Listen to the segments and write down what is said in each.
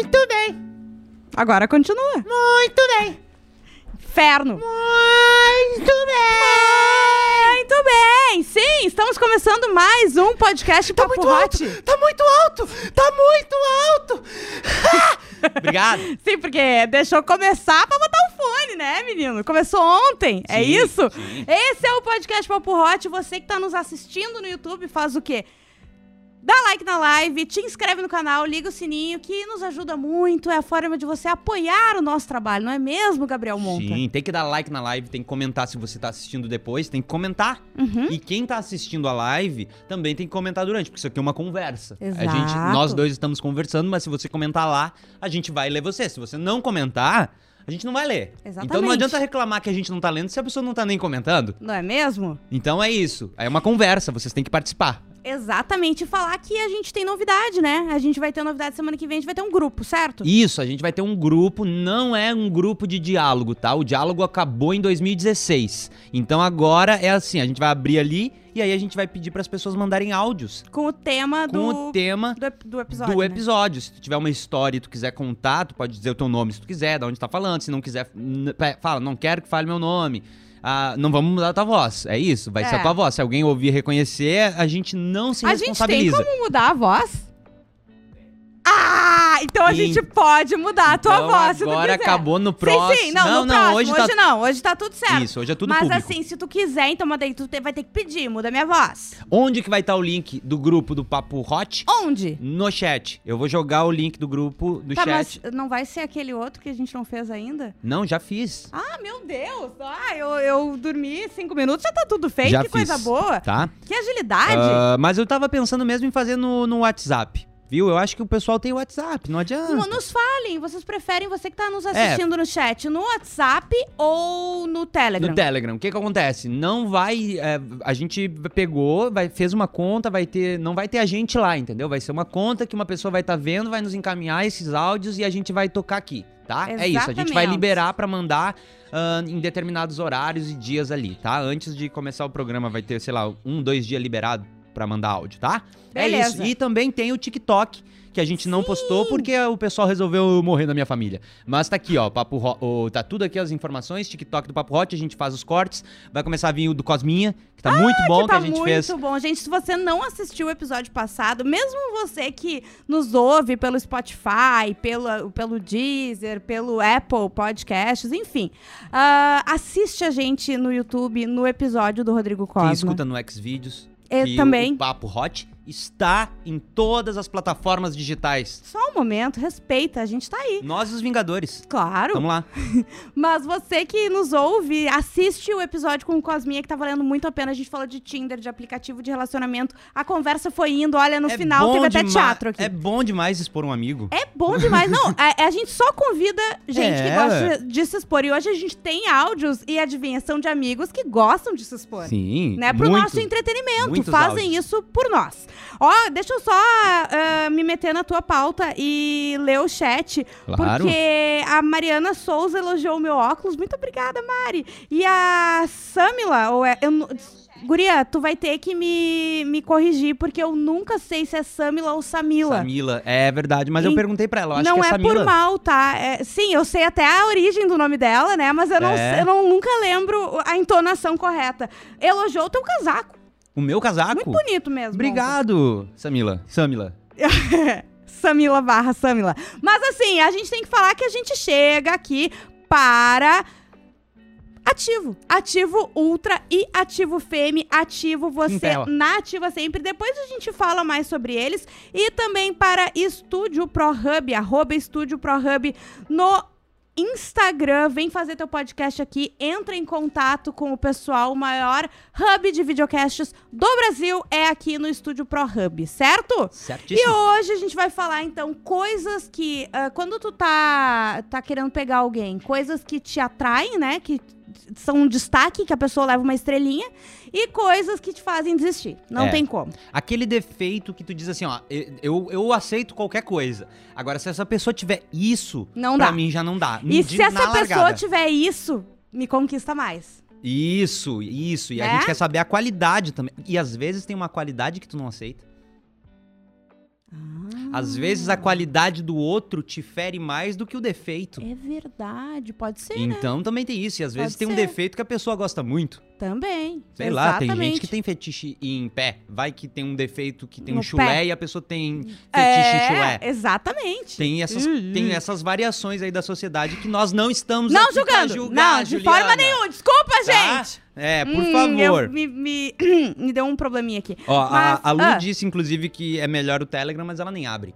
Muito bem. Agora continua. Muito bem. Inferno. Muito bem. Muito bem. Sim, estamos começando mais um podcast Tá Papo muito alto. Hot. Tá muito alto. Tá muito alto. Obrigado. Sim, porque deixou começar pra botar o fone, né, menino? Começou ontem, é Sim, isso? sim. Esse é o podcast Papo Hot. Você que tá nos assistindo no YouTube faz o quê? Dá like na live, te inscreve no canal, liga o sininho, que nos ajuda muito. É a forma de você apoiar o nosso trabalho, não é mesmo, Gabriel Monta? Sim, tem que dar like na live, tem que comentar se você tá assistindo depois, tem que comentar. Uhum. E quem tá assistindo a live também tem que comentar durante, porque isso aqui é uma conversa. A Exato. gente, nós dois estamos conversando, mas se você comentar lá, a gente vai ler você. Se você não comentar, a gente não vai ler. Então não Exatamente. adianta reclamar que a gente não tá lendo se a pessoa não tá nem comentando. Não é mesmo? Então é isso. É uma conversa, vocês têm que participar. Exatamente, e falar que a gente tem novidade, né? A gente vai ter novidade semana que vem, a gente vai ter um grupo, certo? Isso, a gente vai ter um grupo, não é um grupo de diálogo, tá? O diálogo acabou em 2016. Então agora é assim, a gente vai abrir ali e aí a gente vai pedir para as pessoas mandarem áudios Com o tema com do, o tema do, ep- do episódio. do né? episódio. Se tu tiver uma história e tu quiser contar, tu pode dizer o teu nome se tu quiser, de onde tá falando. Se não quiser, fala, não quero que fale meu nome. Ah, não vamos mudar a tua voz. É isso, vai ser É. a tua voz. Se alguém ouvir reconhecer, a gente não se A gente tem responsabiliza. como mudar a voz? Ah, então a Sim. gente pode mudar a tua Então, voz se tu agora quiser. acabou no próximo. Sim, sim, não, não, no não, próximo. hoje Hoje, tá não, hoje tá tudo certo. Isso, hoje é tudo Mas público. assim, se tu quiser, então mas daí tu vai ter que pedir, muda minha voz. Onde que vai estar o link do grupo do Papo Hot? Onde? No chat. Eu vou jogar o link do grupo do tá, chat. mas não vai ser aquele outro que a gente não fez ainda? Não, já fiz. Ah, meu Deus! Ah, eu, eu dormi cinco minutos, já tá tudo feito, já que fiz. coisa boa. Tá? Que agilidade. Ah, mas eu tava pensando mesmo em fazer no, no WhatsApp. Viu? Eu acho que o pessoal tem WhatsApp, não adianta. N- Nos falem, vocês preferem, você que tá nos assistindo no chat, no WhatsApp ou no Telegram? No Telegram, o que que acontece? Não vai, é, a gente pegou, vai, fez uma conta, vai ter, não vai ter a gente lá, entendeu? Vai ser uma conta que uma pessoa vai estar vendo, vai nos encaminhar esses áudios e a gente vai tocar aqui, tá? É isso, a gente vai Exatamente. liberar pra mandar ah, em determinados horários e dias ali, tá? Antes de começar o programa vai ter, sei lá, um, dois dias liberado pra mandar áudio, tá? É Beleza. isso. E também tem o TikTok. Que a gente não postou porque o pessoal resolveu morrer na minha família. Mas tá aqui, ó. Papo Ho- o- tá tudo aqui as informações. TikTok do Papo Hot, a gente faz os cortes. Vai começar a vir o do Cosminha, que tá muito bom, que que, tá a gente muito fez. bom. Gente, se você não assistiu o episódio passado, mesmo você que nos ouve pelo Spotify, pelo, pelo Deezer, pelo Apple Podcasts, enfim, ah, assiste a gente no YouTube, no episódio do Rodrigo Cosma. Quem escuta no Xvideos. Eu que também. O Papo Hot está em todas as plataformas digitais. Só um momento, respeita, a gente tá aí. Nós, os Vingadores. Claro. Vamos lá. Mas você que nos ouve, assiste o episódio com o Cosminha, que tá valendo muito a pena. A gente falou de Tinder, de aplicativo de relacionamento. A conversa foi indo, olha, no É final teve até teatro aqui. É bom demais expor um amigo. É bom demais. Não, a, a gente só convida gente que É, gosta de se expor. E hoje a gente tem áudios e adivinhação de amigos que gostam de se expor. Sim. Né, pro muitos. nosso entretenimento. Fazem áudios. isso por nós. Ó, deixa eu só ah, me meter na tua pauta e ler o chat. Claro. Porque a Mariana Souza elogiou o meu óculos. Muito obrigada, Mari. E a Samila, ou é. eu Guria, tu vai ter que me, me corrigir, porque eu nunca sei se é Samila ou Samila. Samila. É verdade, mas E eu perguntei pra ela. Eu acho não que é, é Samila. por mal, tá? É- sim, eu sei até a origem do nome dela, né? Mas eu, não, É. eu não- nunca lembro a entonação correta. Elogiou o teu casaco. O meu casaco? Muito bonito mesmo. Obrigado, Samila. Samila. Samila barra Samila. Mas assim, a gente tem que falar que a gente chega aqui para ativo. Ativo Ultra e ativo Fêmea. Ativo você na ativa sempre. Depois a gente fala mais sobre eles. E também para Estúdio Pro Hub, arroba Estúdio Pro Hub no Instagram, vem fazer teu podcast aqui, entra em contato com o pessoal, o maior hub de videocasts do Brasil é aqui no Estúdio Pro Hub, certo? E Certíssimo. hoje a gente vai falar, então, coisas que. ah, quando tu tá, tá querendo pegar alguém, coisas que te atraem, né? Que são um destaque, que a pessoa leva uma estrelinha, e coisas que te fazem desistir. Não É. tem como. Aquele defeito que tu diz assim, ó, eu, eu aceito qualquer coisa. Agora, se essa pessoa tiver isso, Não pra dá. mim já não dá. E De- se essa pessoa largada. tiver isso, me conquista mais. Isso, isso. E a Né? gente quer saber a qualidade também. E às vezes tem uma qualidade que tu não aceita. Às vezes a qualidade do outro te fere mais do que o defeito. É verdade, pode ser, né? Então também tem isso. E às vezes Pode tem um defeito que a pessoa gosta muito. Também. Sei lá, tem gente Exatamente. que tem fetiche em pé. Vai que tem um defeito que tem No um chulé pé. e a pessoa tem fetiche é, em chulé. Exatamente. Tem essas, Uhum. tem essas variações aí da sociedade que nós não estamos Não julgando. julgar, não, de Juliana. forma nenhuma. Desculpa, Tá? gente. É, por Hum, favor. eu- me, me, me deu um probleminha aqui. Ó, a, Mas- a Lu ah. disse, inclusive, que é melhor o Telegram, mas ela nem abre.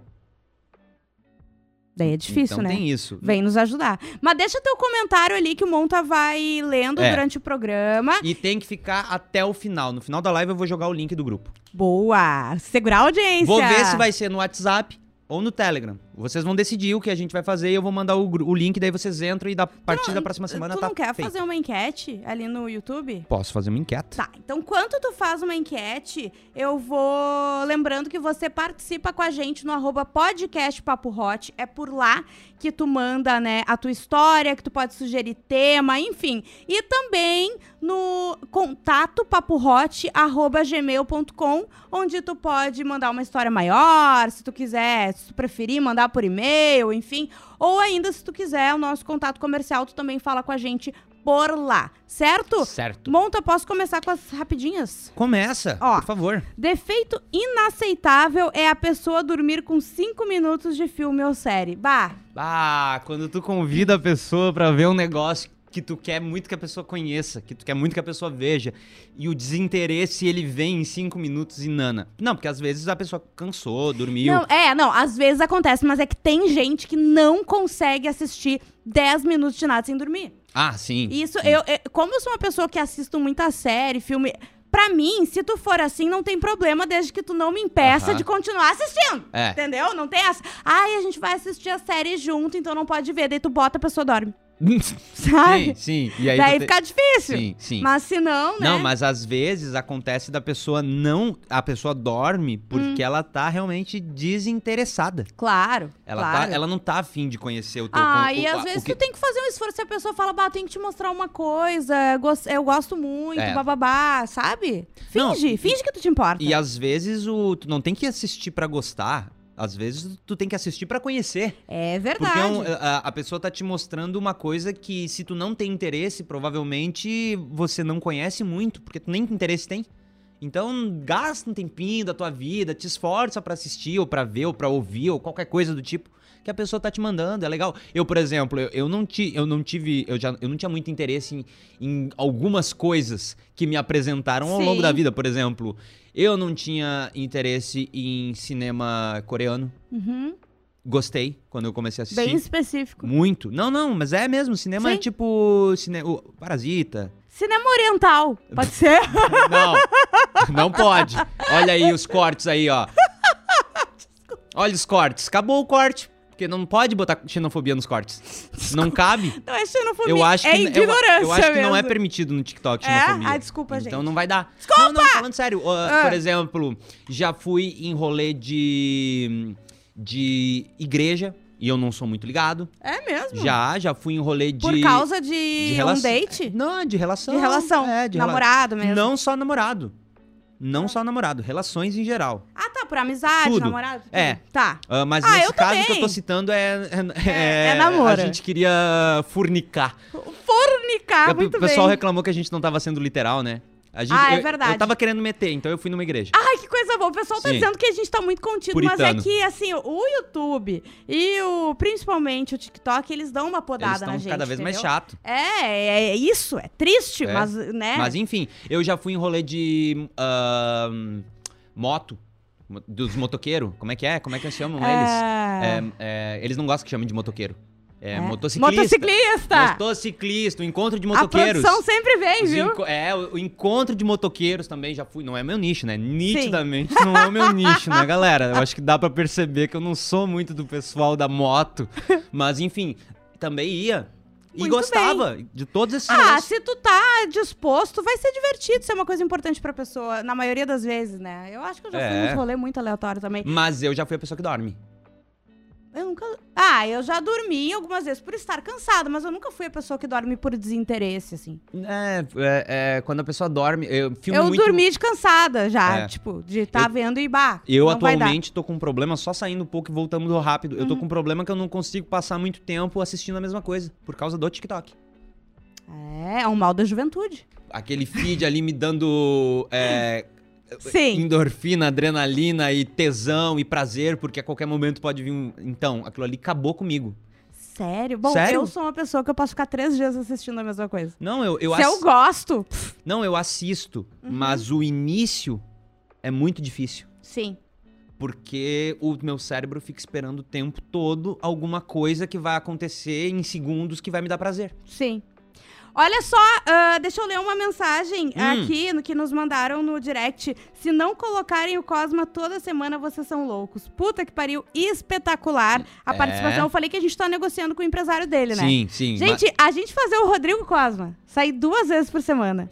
Daí é difícil, então né? tem isso. Vem nos ajudar. Mas deixa teu comentário ali que o Monta vai lendo É. durante o programa. E tem que ficar até o final. No final da live eu vou jogar o link do grupo. Boa! Segurar a audiência. Vou ver se vai ser no WhatsApp ou no Telegram. Vocês vão decidir o que a gente vai fazer e eu vou mandar o, o link, daí vocês entram e da partir da próxima semana tu tá não quer feito. fazer uma enquete ali no YouTube? Posso fazer uma enquete? Tá, então enquanto tu faz uma enquete, eu vou lembrando que você participa com a gente no arroba podcast Papo Hot. É por lá que tu manda, né, a tua história, que tu pode sugerir tema, enfim. E também no contato papohot, arroba gmail.com, onde tu pode mandar uma história maior, se tu quiser, se tu preferir, mandar por e-mail, enfim. Ou ainda, se tu quiser, o nosso contato comercial, tu também fala com a gente por lá, certo? Certo. Monta, posso começar com as rapidinhas? Começa, Ó. por favor. Defeito inaceitável é a pessoa dormir com 5 minutos de filme ou série. Bah, Ah, quando tu convida a pessoa pra ver um negócio que tu quer muito que a pessoa conheça, que tu quer muito que a pessoa veja, e o desinteresse ele vem em cinco minutos e nana. Não, porque às vezes a pessoa cansou, dormiu. Não, é, não, às vezes acontece, mas é que tem gente que não consegue assistir 10 minutos de nada sem dormir. Ah, sim. Isso, sim. eu, eu- como eu sou uma pessoa que assisto muita série, filme, pra mim, se tu for assim, não tem problema, desde que tu não me impeça de continuar assistindo. É. Entendeu? Não tem essa. Ai, a gente vai assistir a série junto, então não pode ver. Daí tu bota, a pessoa dorme. Sabe? sim, sim. E aí Daí tu te- fica difícil. Sim, sim. Mas se não, né? Não, mas às vezes acontece da pessoa não. A pessoa dorme porque Hum. ela tá realmente desinteressada. Claro. Ela, claro. tá, ela não tá afim de conhecer o teu Ah, e o- às o vezes que- tu tem que fazer um esforço. Se a pessoa fala, bah, tem que te mostrar uma coisa, eu gos- eu gosto muito, É. bababá, sabe? Não, Finge, e- finge que tu te importa. E às vezes o, tu não tem que assistir pra gostar. Às vezes tu tem que assistir pra conhecer. É Porque verdade. é um- a, a pessoa tá te mostrando uma coisa que, se tu não tem interesse, provavelmente você não conhece muito, porque tu nem interesse tem. Então, gasta um tempinho da tua vida, te esforça pra assistir, ou pra ver, ou pra ouvir, ou qualquer coisa do tipo que a pessoa tá te mandando, é legal. Eu, por exemplo, eu, eu não, ti, eu não tive, eu, já, eu não tinha muito interesse em, em algumas coisas que me apresentaram ao Sim. longo da vida. Por exemplo, eu não tinha interesse em cinema coreano. Uhum. Gostei quando eu comecei a assistir. Bem específico. Muito. Não, não, mas é mesmo. Cinema Sim. é tipo. Cine... o Parasita. Cinema oriental, pode ser? Não, não pode. Olha aí os cortes aí, ó. Olha os cortes. Acabou o corte. Porque não pode botar xenofobia nos cortes. Não cabe. Não é xenofobia, Eu acho que, é eu- ignorância eu, acho que não é mesmo. permitido no TikTok É? xenofobia. Ah, desculpa, Então gente. não vai dar. Desculpa! Não, não, falando sério. ó, Ah. Por exemplo, já fui em rolê de. de igreja. E eu não sou muito ligado. É mesmo? Já, já fui em rolê de. Por causa de, de um date? Não, de relação. De relação. É, de rela- Namorado mesmo. Não só namorado. Não só namorado, relações em geral. Ah, tá, por amizade, Tudo. namorado? tudo. É. Tá. Ah, mas Ah, nesse caso também. que eu tô citando é. É, É- é namoro. A gente queria furnicar. Fornicar, o Ah, muito pessoal bem. reclamou que a gente não tava sendo literal, né? A gente, Ah, é eu- verdade. Eu tava querendo meter, então eu fui numa igreja. Ai, que coisa boa. O pessoal tá Sim. dizendo que a gente tá muito contido, Puritano. mas é que, assim, o YouTube e o, principalmente o TikTok, eles dão uma Eles podada na gente, cada vez mais entendeu? chato. É, é isso, é triste, É. mas, né? Mas enfim, eu já fui em rolê de ahn, moto, mo- dos motoqueiros. Como é que é? Como é que chamam eles? É... É, é, eles não gostam que chamem de motoqueiro. É, É. motociclista. Motociclista! Motociclista, o encontro de A motoqueiros. produção sempre vem, viu? é, o, encontro de motoqueiros também já fui. Não é meu nicho, né? Nitidamente não é o meu nicho, né, galera? Eu acho que dá pra perceber que eu não sou muito do pessoal da moto. Mas, enfim, também ia. E Muito gostava de todos esses Ah, se tu tá disposto, vai ser divertido. Isso é uma coisa importante pra pessoa, na maioria das vezes, né? Eu acho que eu já fui É. nos rolê muito aleatório também. Mas eu já fui a pessoa que dorme. Eu nunca. Ah, eu já dormi algumas vezes por estar cansada, mas eu nunca fui a pessoa que dorme por desinteresse, assim. É, é, é, quando a pessoa dorme, eu filmo eu muito... dormi de cansada já, É. tipo, de estar Eu- vendo e bah. Eu atualmente tô com um problema, só saindo um pouco e voltando rápido. Uhum. Eu tô com um problema que eu não consigo passar muito tempo assistindo a mesma coisa, por causa do TikTok. É, é um mal da juventude. Aquele feed ali me dando é, Sim. endorfina, adrenalina e tesão e prazer, porque a qualquer momento pode vir um. Então, aquilo ali acabou comigo. Sério? Bom, Sério? eu sou uma pessoa que eu posso ficar três dias assistindo a mesma coisa. Não, eu, eu, Se eu ass- gosto, não, eu assisto, Uhum. mas o início é muito difícil. sim. Porque o meu cérebro fica esperando o tempo todo alguma coisa que vai acontecer em segundos que vai me dar prazer. Sim. Olha só, ah, deixa eu ler uma mensagem Hum. aqui no que nos mandaram no direct. Se não colocarem o Cosma toda semana, vocês são loucos. Puta que pariu, espetacular. A É. participação, eu falei que a gente tá negociando com o empresário dele, né? Sim, sim. Gente, a gente fazer o Rodrigo Cosma sair duas vezes por semana.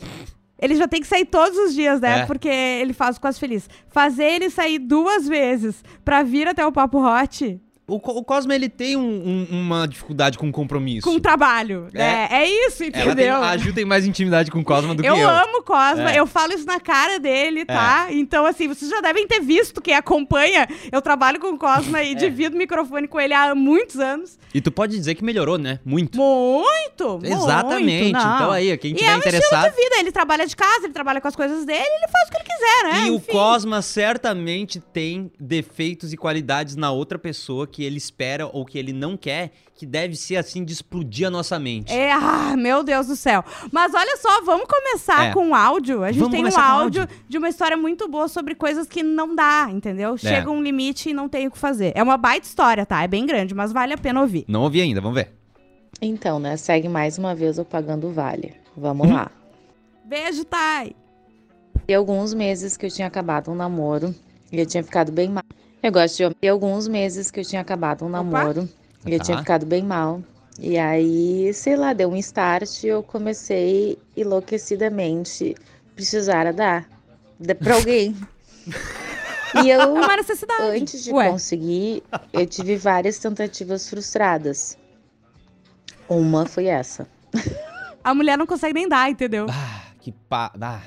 Ele já tem que sair todos os dias, né? É. Porque ele faz o Quase Feliz. Fazer ele sair duas vezes pra vir até o Papo Hot O, o Cosmo, ele tem um- um- uma dificuldade com compromisso. com trabalho, É. né? É isso, Ela tem, entendeu? a Ju tem mais intimidade com o Cosmo do eu, que eu. amo o Cosma, É. eu falo isso na cara dele, tá? Então, assim, vocês já devem ter visto, quem acompanha, eu trabalho com o Cosma É. e divido o microfone com ele há muitos anos. E tu pode dizer que melhorou, né? Muito. Muito! Exatamente. muito. Então aí, quem E tiver é um interessado. estilo de vida, ele trabalha de casa, ele trabalha com as coisas dele, ele faz o que ele quiser, né? E o Enfim. Cosma certamente tem defeitos e qualidades na outra pessoa que ele espera ou que ele não quer, que deve ser assim de explodir a nossa mente. É, ah, meu Deus do céu. Mas olha só, vamos começar É. com um áudio. A gente Vamos tem um com áudio, de uma história muito boa sobre coisas que não dá, entendeu? Chega um limite e não tem o que fazer. É uma baita história, tá? É bem grande, mas vale a pena ouvir. Não ouvi ainda, vamos ver. Então, né? Segue mais uma vez o Pagando Vale. Vamos lá. Beijo, Thay. Tem alguns meses que eu tinha acabado um namoro e eu tinha ficado bem mal. Eu gosto de homem. Tem alguns meses que eu tinha acabado um namoro e eu Tá. tinha ficado bem mal. E aí, sei lá, deu um start e eu comecei enlouquecidamente precisar dar de- pra alguém. e É eu uma necessidade. Antes de Ué, conseguir, eu tive várias tentativas frustradas. Uma foi essa. a mulher não consegue nem dar, entendeu? Ah, que pá. Ah,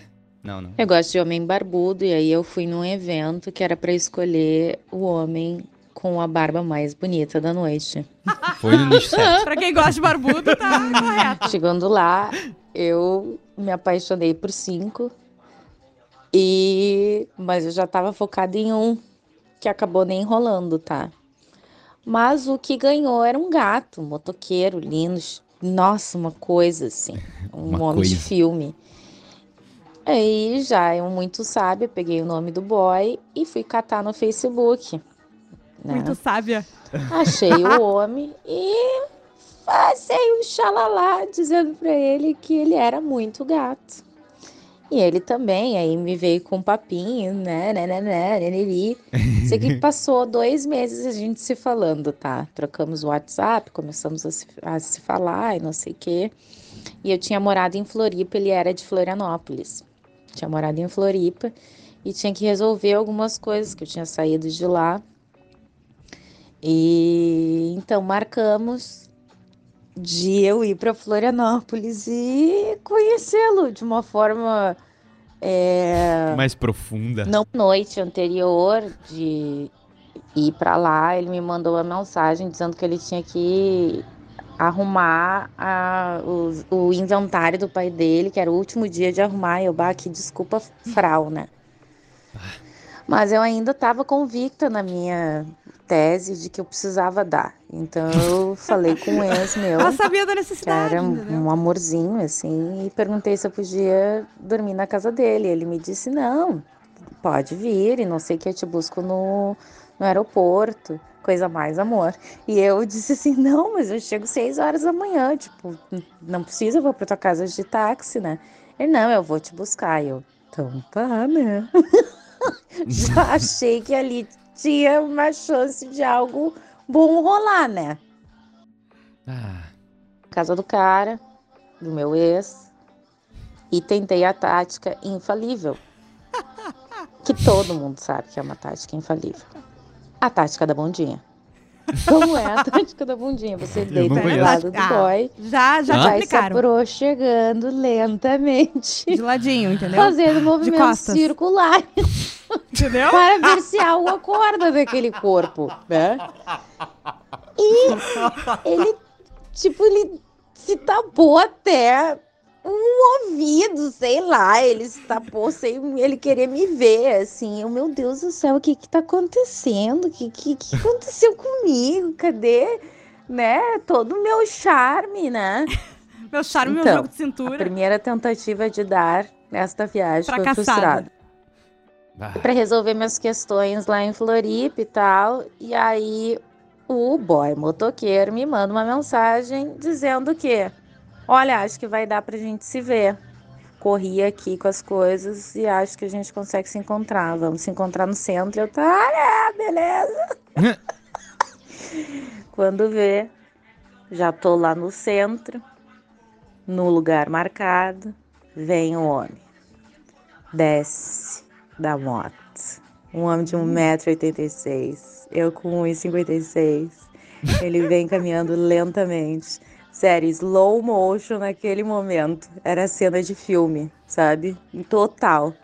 não, não. Eu gosto de homem barbudo e aí eu fui num evento que era pra escolher o homem com a barba mais bonita da noite. Foi no nicho certo. pra quem gosta de barbudo, tá correto. Chegando lá, eu me apaixonei por cinco. E mas eu já tava focada em um que acabou nem enrolando, tá? Mas o que ganhou era um gato, um motoqueiro lindo. Nossa, uma coisa assim, um Uma homem de coisa. filme. Aí já eu muito sábia, peguei o nome do boy e fui catar no Facebook. né? Muito sábia. Achei o homem e passei um xalalá dizendo pra ele que ele era muito gato. E ele também, aí me veio com um papinho, né, né, né, né, neneri. Sei que passou dois meses a gente se falando, tá? Trocamos o WhatsApp, começamos a se, a se falar e não sei o quê. E eu tinha morado em Floripa, ele era de Florianópolis. Tinha morado em Floripa e tinha que resolver algumas coisas que eu tinha saído de lá. E então marcamos de eu ir para Florianópolis e conhecê-lo de uma forma é, Mais profunda. não noite anterior de ir para lá, ele me mandou uma mensagem dizendo que ele tinha que arrumar a- o, o inventário do pai dele, que era o último dia de arrumar. Eu, bah, que desculpa frau, né? Mas eu ainda estava convicta na minha tese de que eu precisava dar. Então eu falei com um ex meu Ela sabia da que necessidade, era um, um amorzinho, assim, e perguntei se eu podia dormir na casa dele. Ele me disse, não, pode vir, e não sei o que, eu te busco no, no aeroporto, coisa mais amor. E eu disse assim, não, mas eu chego seis horas da manhã, tipo, não precisa, eu vou pra tua casa de táxi, né? Ele, não, eu vou te buscar. E eu, então tá, né? Já achei que ali tinha uma chance de algo bom rolar, né? Ah, casa do cara, do meu ex, e tentei a tática infalível. Que todo mundo sabe que é uma tática infalível. A tática da bondinha. Como é a tática da bundinha? Você deita conheço. lado do boy, Já, já vai se aproximando lentamente, De ladinho, entendeu? fazendo movimentos circulares Entendeu? para ver se algo acorda daquele corpo, né? E ele, tipo, ele se tapou até um ouvido, sei lá, ele se tapou sem ele querer me ver, assim. Eu, meu Deus do céu, o que que tá acontecendo? O que, que, que aconteceu comigo? Cadê, né, todo o meu charme, né? Meu charme, meu Então, jogo de A cintura. primeira tentativa de dar nesta viagem foi Fracassada. frustrada. Ah, Pra resolver minhas questões lá em Floripa e tal. E aí o boy motoqueiro me manda uma mensagem dizendo que, olha, acho que vai dar pra gente se ver. Corri aqui com as coisas e acho que a gente consegue se encontrar. Vamos se encontrar no centro. Eu, tá, é, beleza. Quando vê, já tô lá no centro, no lugar marcado, vem o homem. Desce da moto. Um homem de 1,86m, eu com 1,56m. Ele vem caminhando lentamente. Sério, slow motion naquele momento. Era cena de filme, sabe? Em total.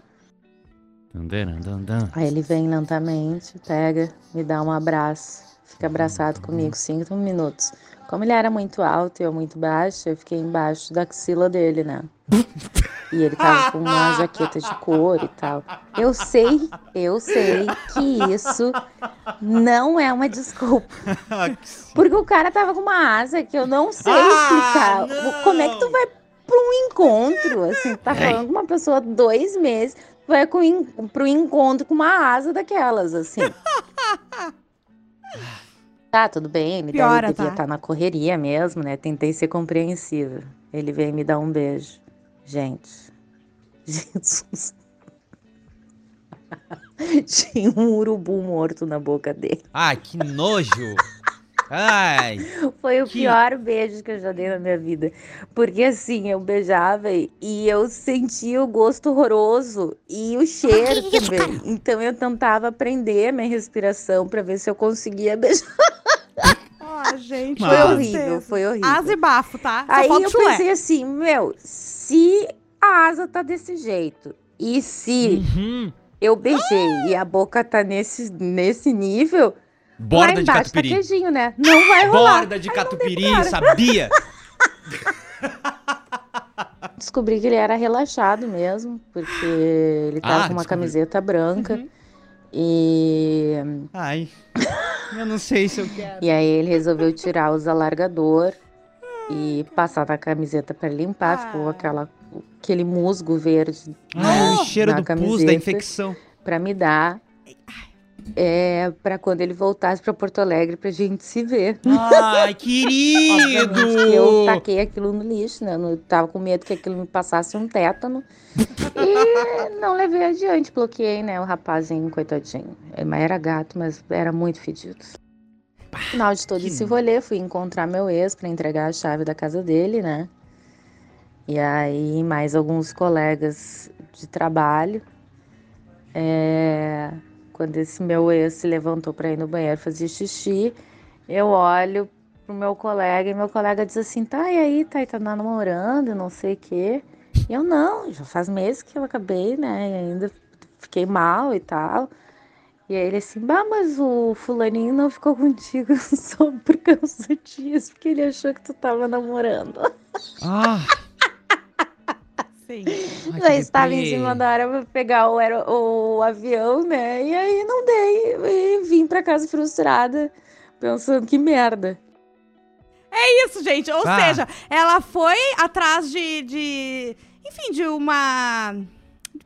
Aí ele vem lentamente, pega, me dá um abraço, fica abraçado comigo cinco minutos. Como ele era muito alto e eu muito baixa, eu fiquei embaixo da axila dele, né? E ele tava com uma jaqueta de couro e tal. Eu sei, eu sei que isso não é uma desculpa. Porque o cara tava com uma asa que eu não sei explicar. Como é que tu vai pra um encontro, assim, tá falando com uma pessoa dois meses, vai com, pro encontro com uma asa daquelas, assim. Tá, tudo bem, ele Piora, devia tá? estar na correria mesmo, né? Tentei ser compreensível. Ele veio me dar um beijo. Gente, Jesus. Tinha um urubu morto na boca dele. Ai, que nojo. Ai. Foi o Que- pior beijo que eu já dei na minha vida. Porque assim, eu beijava e eu sentia o gosto horroroso e o cheiro também. Então eu tentava aprender a minha respiração pra ver se eu conseguia beijar. Ó, gente. Foi horrível, foi horrível. Asa e bafo, tá? Só Aí eu chulé. pensei assim, meu, se a asa tá desse jeito e se Uhum. eu beijei e a boca tá nesse, nesse nível, lá Borda de embaixo tá catupiry. queijinho, né? Não vai rolar. Borda de catupiry, sabia? Descobri que ele era relaxado mesmo, porque ele tava Ah, com uma descobri. camiseta branca. Uhum. E, Ai. Eu não sei se eu quero. e aí ele resolveu tirar os alargador e passar na camiseta para limpar. Ficou Ah. aquela, aquele musgo verde Ai, o cheiro na do pus da infecção. para me dar. É, para quando ele voltasse para Porto Alegre pra gente se ver. Ai, querido! que eu taquei aquilo no lixo, né? Eu tava com medo que aquilo me passasse um tétano. E não levei adiante, bloqueei, né? O rapazinho, coitadinho. Ele mas era gato, mas era muito fedido. No final de todo que esse rolê, fui encontrar meu ex pra entregar a chave da casa dele, né? E aí, mais alguns colegas de trabalho. É, Quando esse meu ex se levantou pra ir no banheiro fazer xixi, eu olho pro meu colega e meu colega diz assim, tá, e aí, tá, e tá namorando, não sei o quê. E eu, não, já faz meses que eu acabei, né, e ainda fiquei mal e tal. E aí ele assim, bah, mas o fulaninho não ficou contigo só por causa disso, porque ele achou que tu tava namorando. Ah, Sim. ai, Eu estava em cima da hora pra pegar o, aero- o avião, né, e aí não dei, e vim pra casa frustrada, pensando que merda. Isso, gente. Ou Ah. seja, ela foi atrás de, de. Enfim, de uma.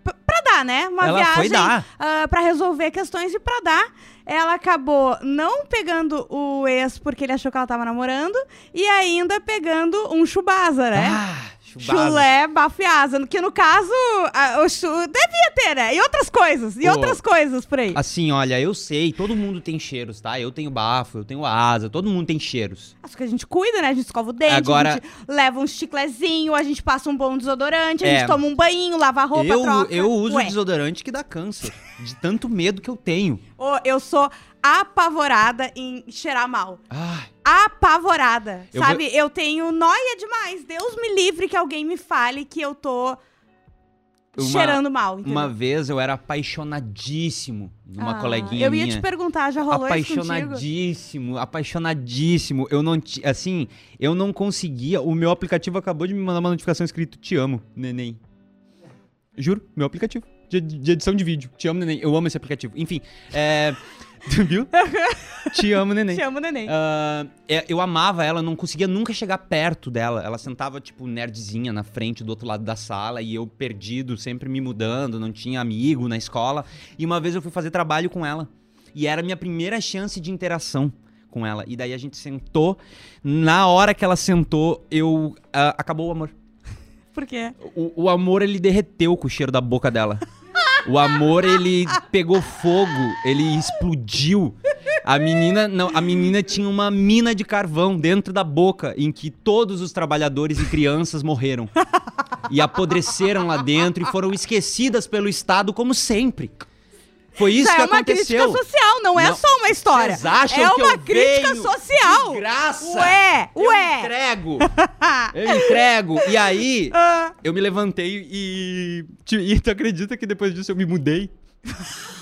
Pra dar, né? Uma Ela viagem foi dar. ah, pra resolver questões e pra dar. Ela acabou não pegando o ex porque ele achou que ela tava namorando e ainda pegando um chubaza, né? Ah, chubasa. Chulé, bafo e asa. Que no caso, a- o chu... devia ter, né? E outras coisas. E outras coisas por aí. Assim, olha, eu sei, todo mundo tem cheiros, tá? Eu tenho bafo, eu tenho asa, todo mundo tem cheiros. Acho que a gente cuida, né? A gente escova o dente, Agora- a gente leva um chiclezinho, a gente passa um bom desodorante, a É. gente toma um banho, lava a roupa, eu, troca. eu uso Ué, desodorante que dá câncer, de tanto medo que eu tenho. Ô, eu sou apavorada em cheirar mal. Ai, Apavorada. Eu sabe? Eu tenho noia demais. Deus me livre que alguém me fale que eu tô Uma- cheirando mal. Entendeu? uma vez eu era apaixonadíssimo numa Ah, coleguinha Eu ia minha. te perguntar, já rolou isso contigo? apaixonadíssimo, apaixonadíssimo. Eu não, assim, eu não conseguia. O meu aplicativo acabou de me mandar uma notificação escrito "Te amo, neném". Juro, meu aplicativo de, de edição de vídeo. Te amo, neném. Eu amo esse aplicativo. Enfim, é, viu? Te amo, neném. Te amo, neném. É, eu amava ela, não conseguia nunca chegar perto dela. Ela sentava, tipo, nerdzinha na frente do outro lado da sala e eu perdido, sempre me mudando, não tinha amigo na escola. E uma vez eu fui fazer trabalho com ela. E era a minha primeira chance de interação com ela. E daí a gente sentou. Na hora que ela sentou, eu. ah, acabou o amor. Por quê? O, o amor, ele derreteu com o cheiro da boca dela. O amor, ele pegou fogo, ele explodiu. A menina, não, a menina tinha uma mina de carvão dentro da boca em que todos os trabalhadores e crianças morreram. E apodreceram lá dentro e foram esquecidas pelo Estado como sempre. Foi isso Isso que é uma aconteceu. crítica social, não, é Não, só uma história. Vocês acham é que uma eu crítica venho social. De graça. Ué, Eu ué. entrego. Eu entrego. E aí, Ah, eu me levantei e. E tu acredita que depois disso eu me mudei?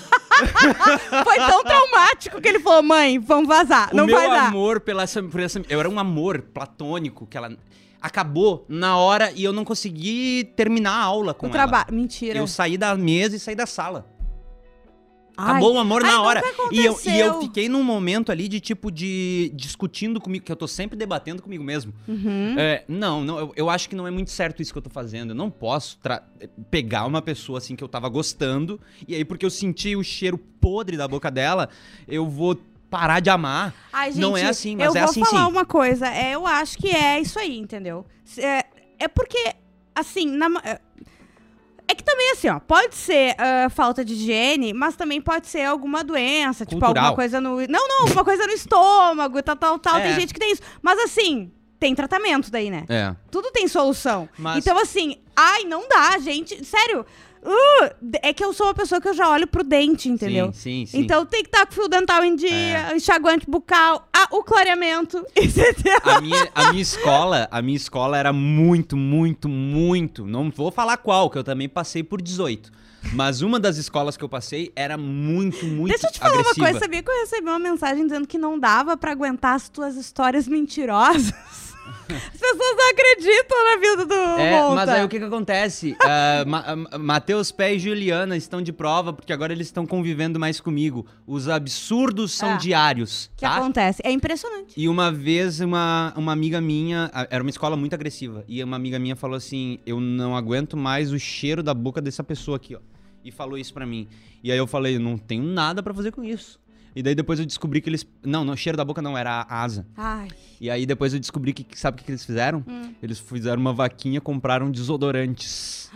foi tão traumático que ele falou: mãe, vamos vazar. o não meu vai dar. amor pela essa, por essa. Eu era um amor platônico que ela. Acabou na hora e eu não consegui terminar a aula com O ela. trabalho. Mentira. Eu saí da mesa e saí da sala. Ai. Acabou o amor Ai, na nunca hora. E eu, e eu fiquei num momento ali de tipo de discutindo comigo, que eu tô sempre debatendo comigo mesmo. Uhum. É, não, não eu, eu acho que não é muito certo isso que eu tô fazendo. Eu não posso tra- pegar uma pessoa assim que eu tava gostando, e aí porque eu senti o cheiro podre da boca dela, eu vou parar de amar. Ai, gente, Não é assim, mas eu é vou assim falar sim. uma coisa. É, eu acho que é isso aí, entendeu? É, é porque, assim, na ma- é- que também, assim, ó, pode ser ah, falta de higiene, mas também pode ser alguma doença, tipo, Cultural. alguma coisa no. Não, não, alguma coisa no estômago, tal, tal, tal. Tem É. gente que tem isso. Mas assim, tem tratamento daí, né? É. Tudo tem solução. Mas- Então, assim, ai, não dá, gente. Sério. Uh, é que eu sou uma pessoa que eu já olho pro dente, entendeu? Sim, sim, sim. Então tem que estar com fio dental em dia, É. enxaguante bucal, ah, o clareamento, entendeu? A minha, a minha escola, a minha escola era muito, muito, muito. Não vou falar qual, que eu também passei por 18. Mas uma das escolas que eu passei era muito, muito Deixa eu te falar agressiva. uma coisa, sabia que eu recebi uma mensagem dizendo que não dava pra aguentar as tuas histórias mentirosas? As pessoas não acreditam na vida do É, Monta. mas aí o que que acontece? Ah, Ma- ah, Matheus Pé e Juliana estão de prova porque agora eles estão convivendo mais comigo. Os absurdos são É. diários, que tá? acontece? É impressionante. E uma vez uma, uma amiga minha, era uma escola muito agressiva, e uma amiga minha falou assim: Eu não aguento mais o cheiro da boca dessa pessoa aqui, ó. E falou isso pra mim. E aí eu falei: não tenho nada pra fazer com isso. E daí depois eu descobri que eles. Não, não, cheiro da boca não, era a asa. Ai, E aí depois eu descobri que, sabe o que, que eles fizeram? Hum. Eles fizeram uma vaquinha, compraram desodorantes.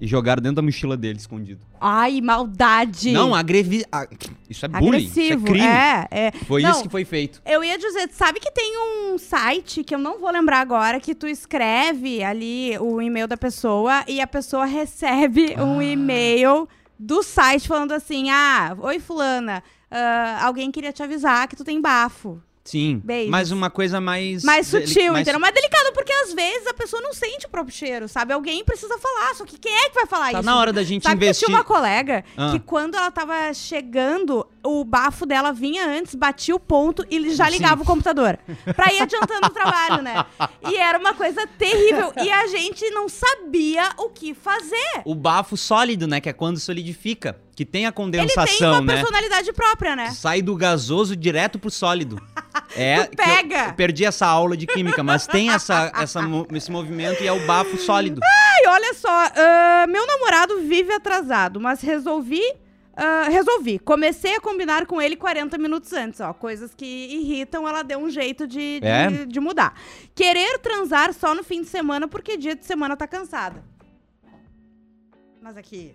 E jogaram dentro da mochila dele, escondido. ai maldade. Não, agrevi... a- Isso é bullying, Agressivo. isso é crime. É, é. Foi Não, isso que foi feito. Eu ia dizer, sabe que tem um site que eu não vou lembrar agora, que tu escreve ali o e-mail da pessoa e a pessoa recebe um Ah. e-mail do site falando assim: ah, oi fulana, ah, alguém queria te avisar que tu tem bafo. Sim, mas uma coisa mais... Mais sutil, mais- entendeu? Mais delicado, porque às vezes a pessoa não sente o próprio cheiro, sabe? Alguém precisa falar, só que quem é que vai falar Tá isso? na hora da gente Sabe que eu investir. tinha uma colega Ah. que quando ela tava chegando, o bafo dela vinha antes, batia o ponto e ele já Sim. ligava o computador. Pra ir adiantando o trabalho, né? E era uma coisa terrível. E a gente não sabia o que fazer. O bafo sólido, né? Que é quando solidifica. Que tem a Ele tem condensação, uma né? personalidade própria, né? Sai do gasoso direto pro sólido. É, Tu pega. Perdi essa aula de química, mas tem essa, essa, esse movimento e é o bafo sólido. Ai, olha só, ah, meu namorado vive atrasado, mas resolvi. ah, resolvi. Comecei a combinar com ele 40 minutos antes, ó. Coisas que irritam, ela deu um jeito de, de, É? de mudar. Querer transar só no fim de semana porque dia de semana tá cansada. Mas aqui.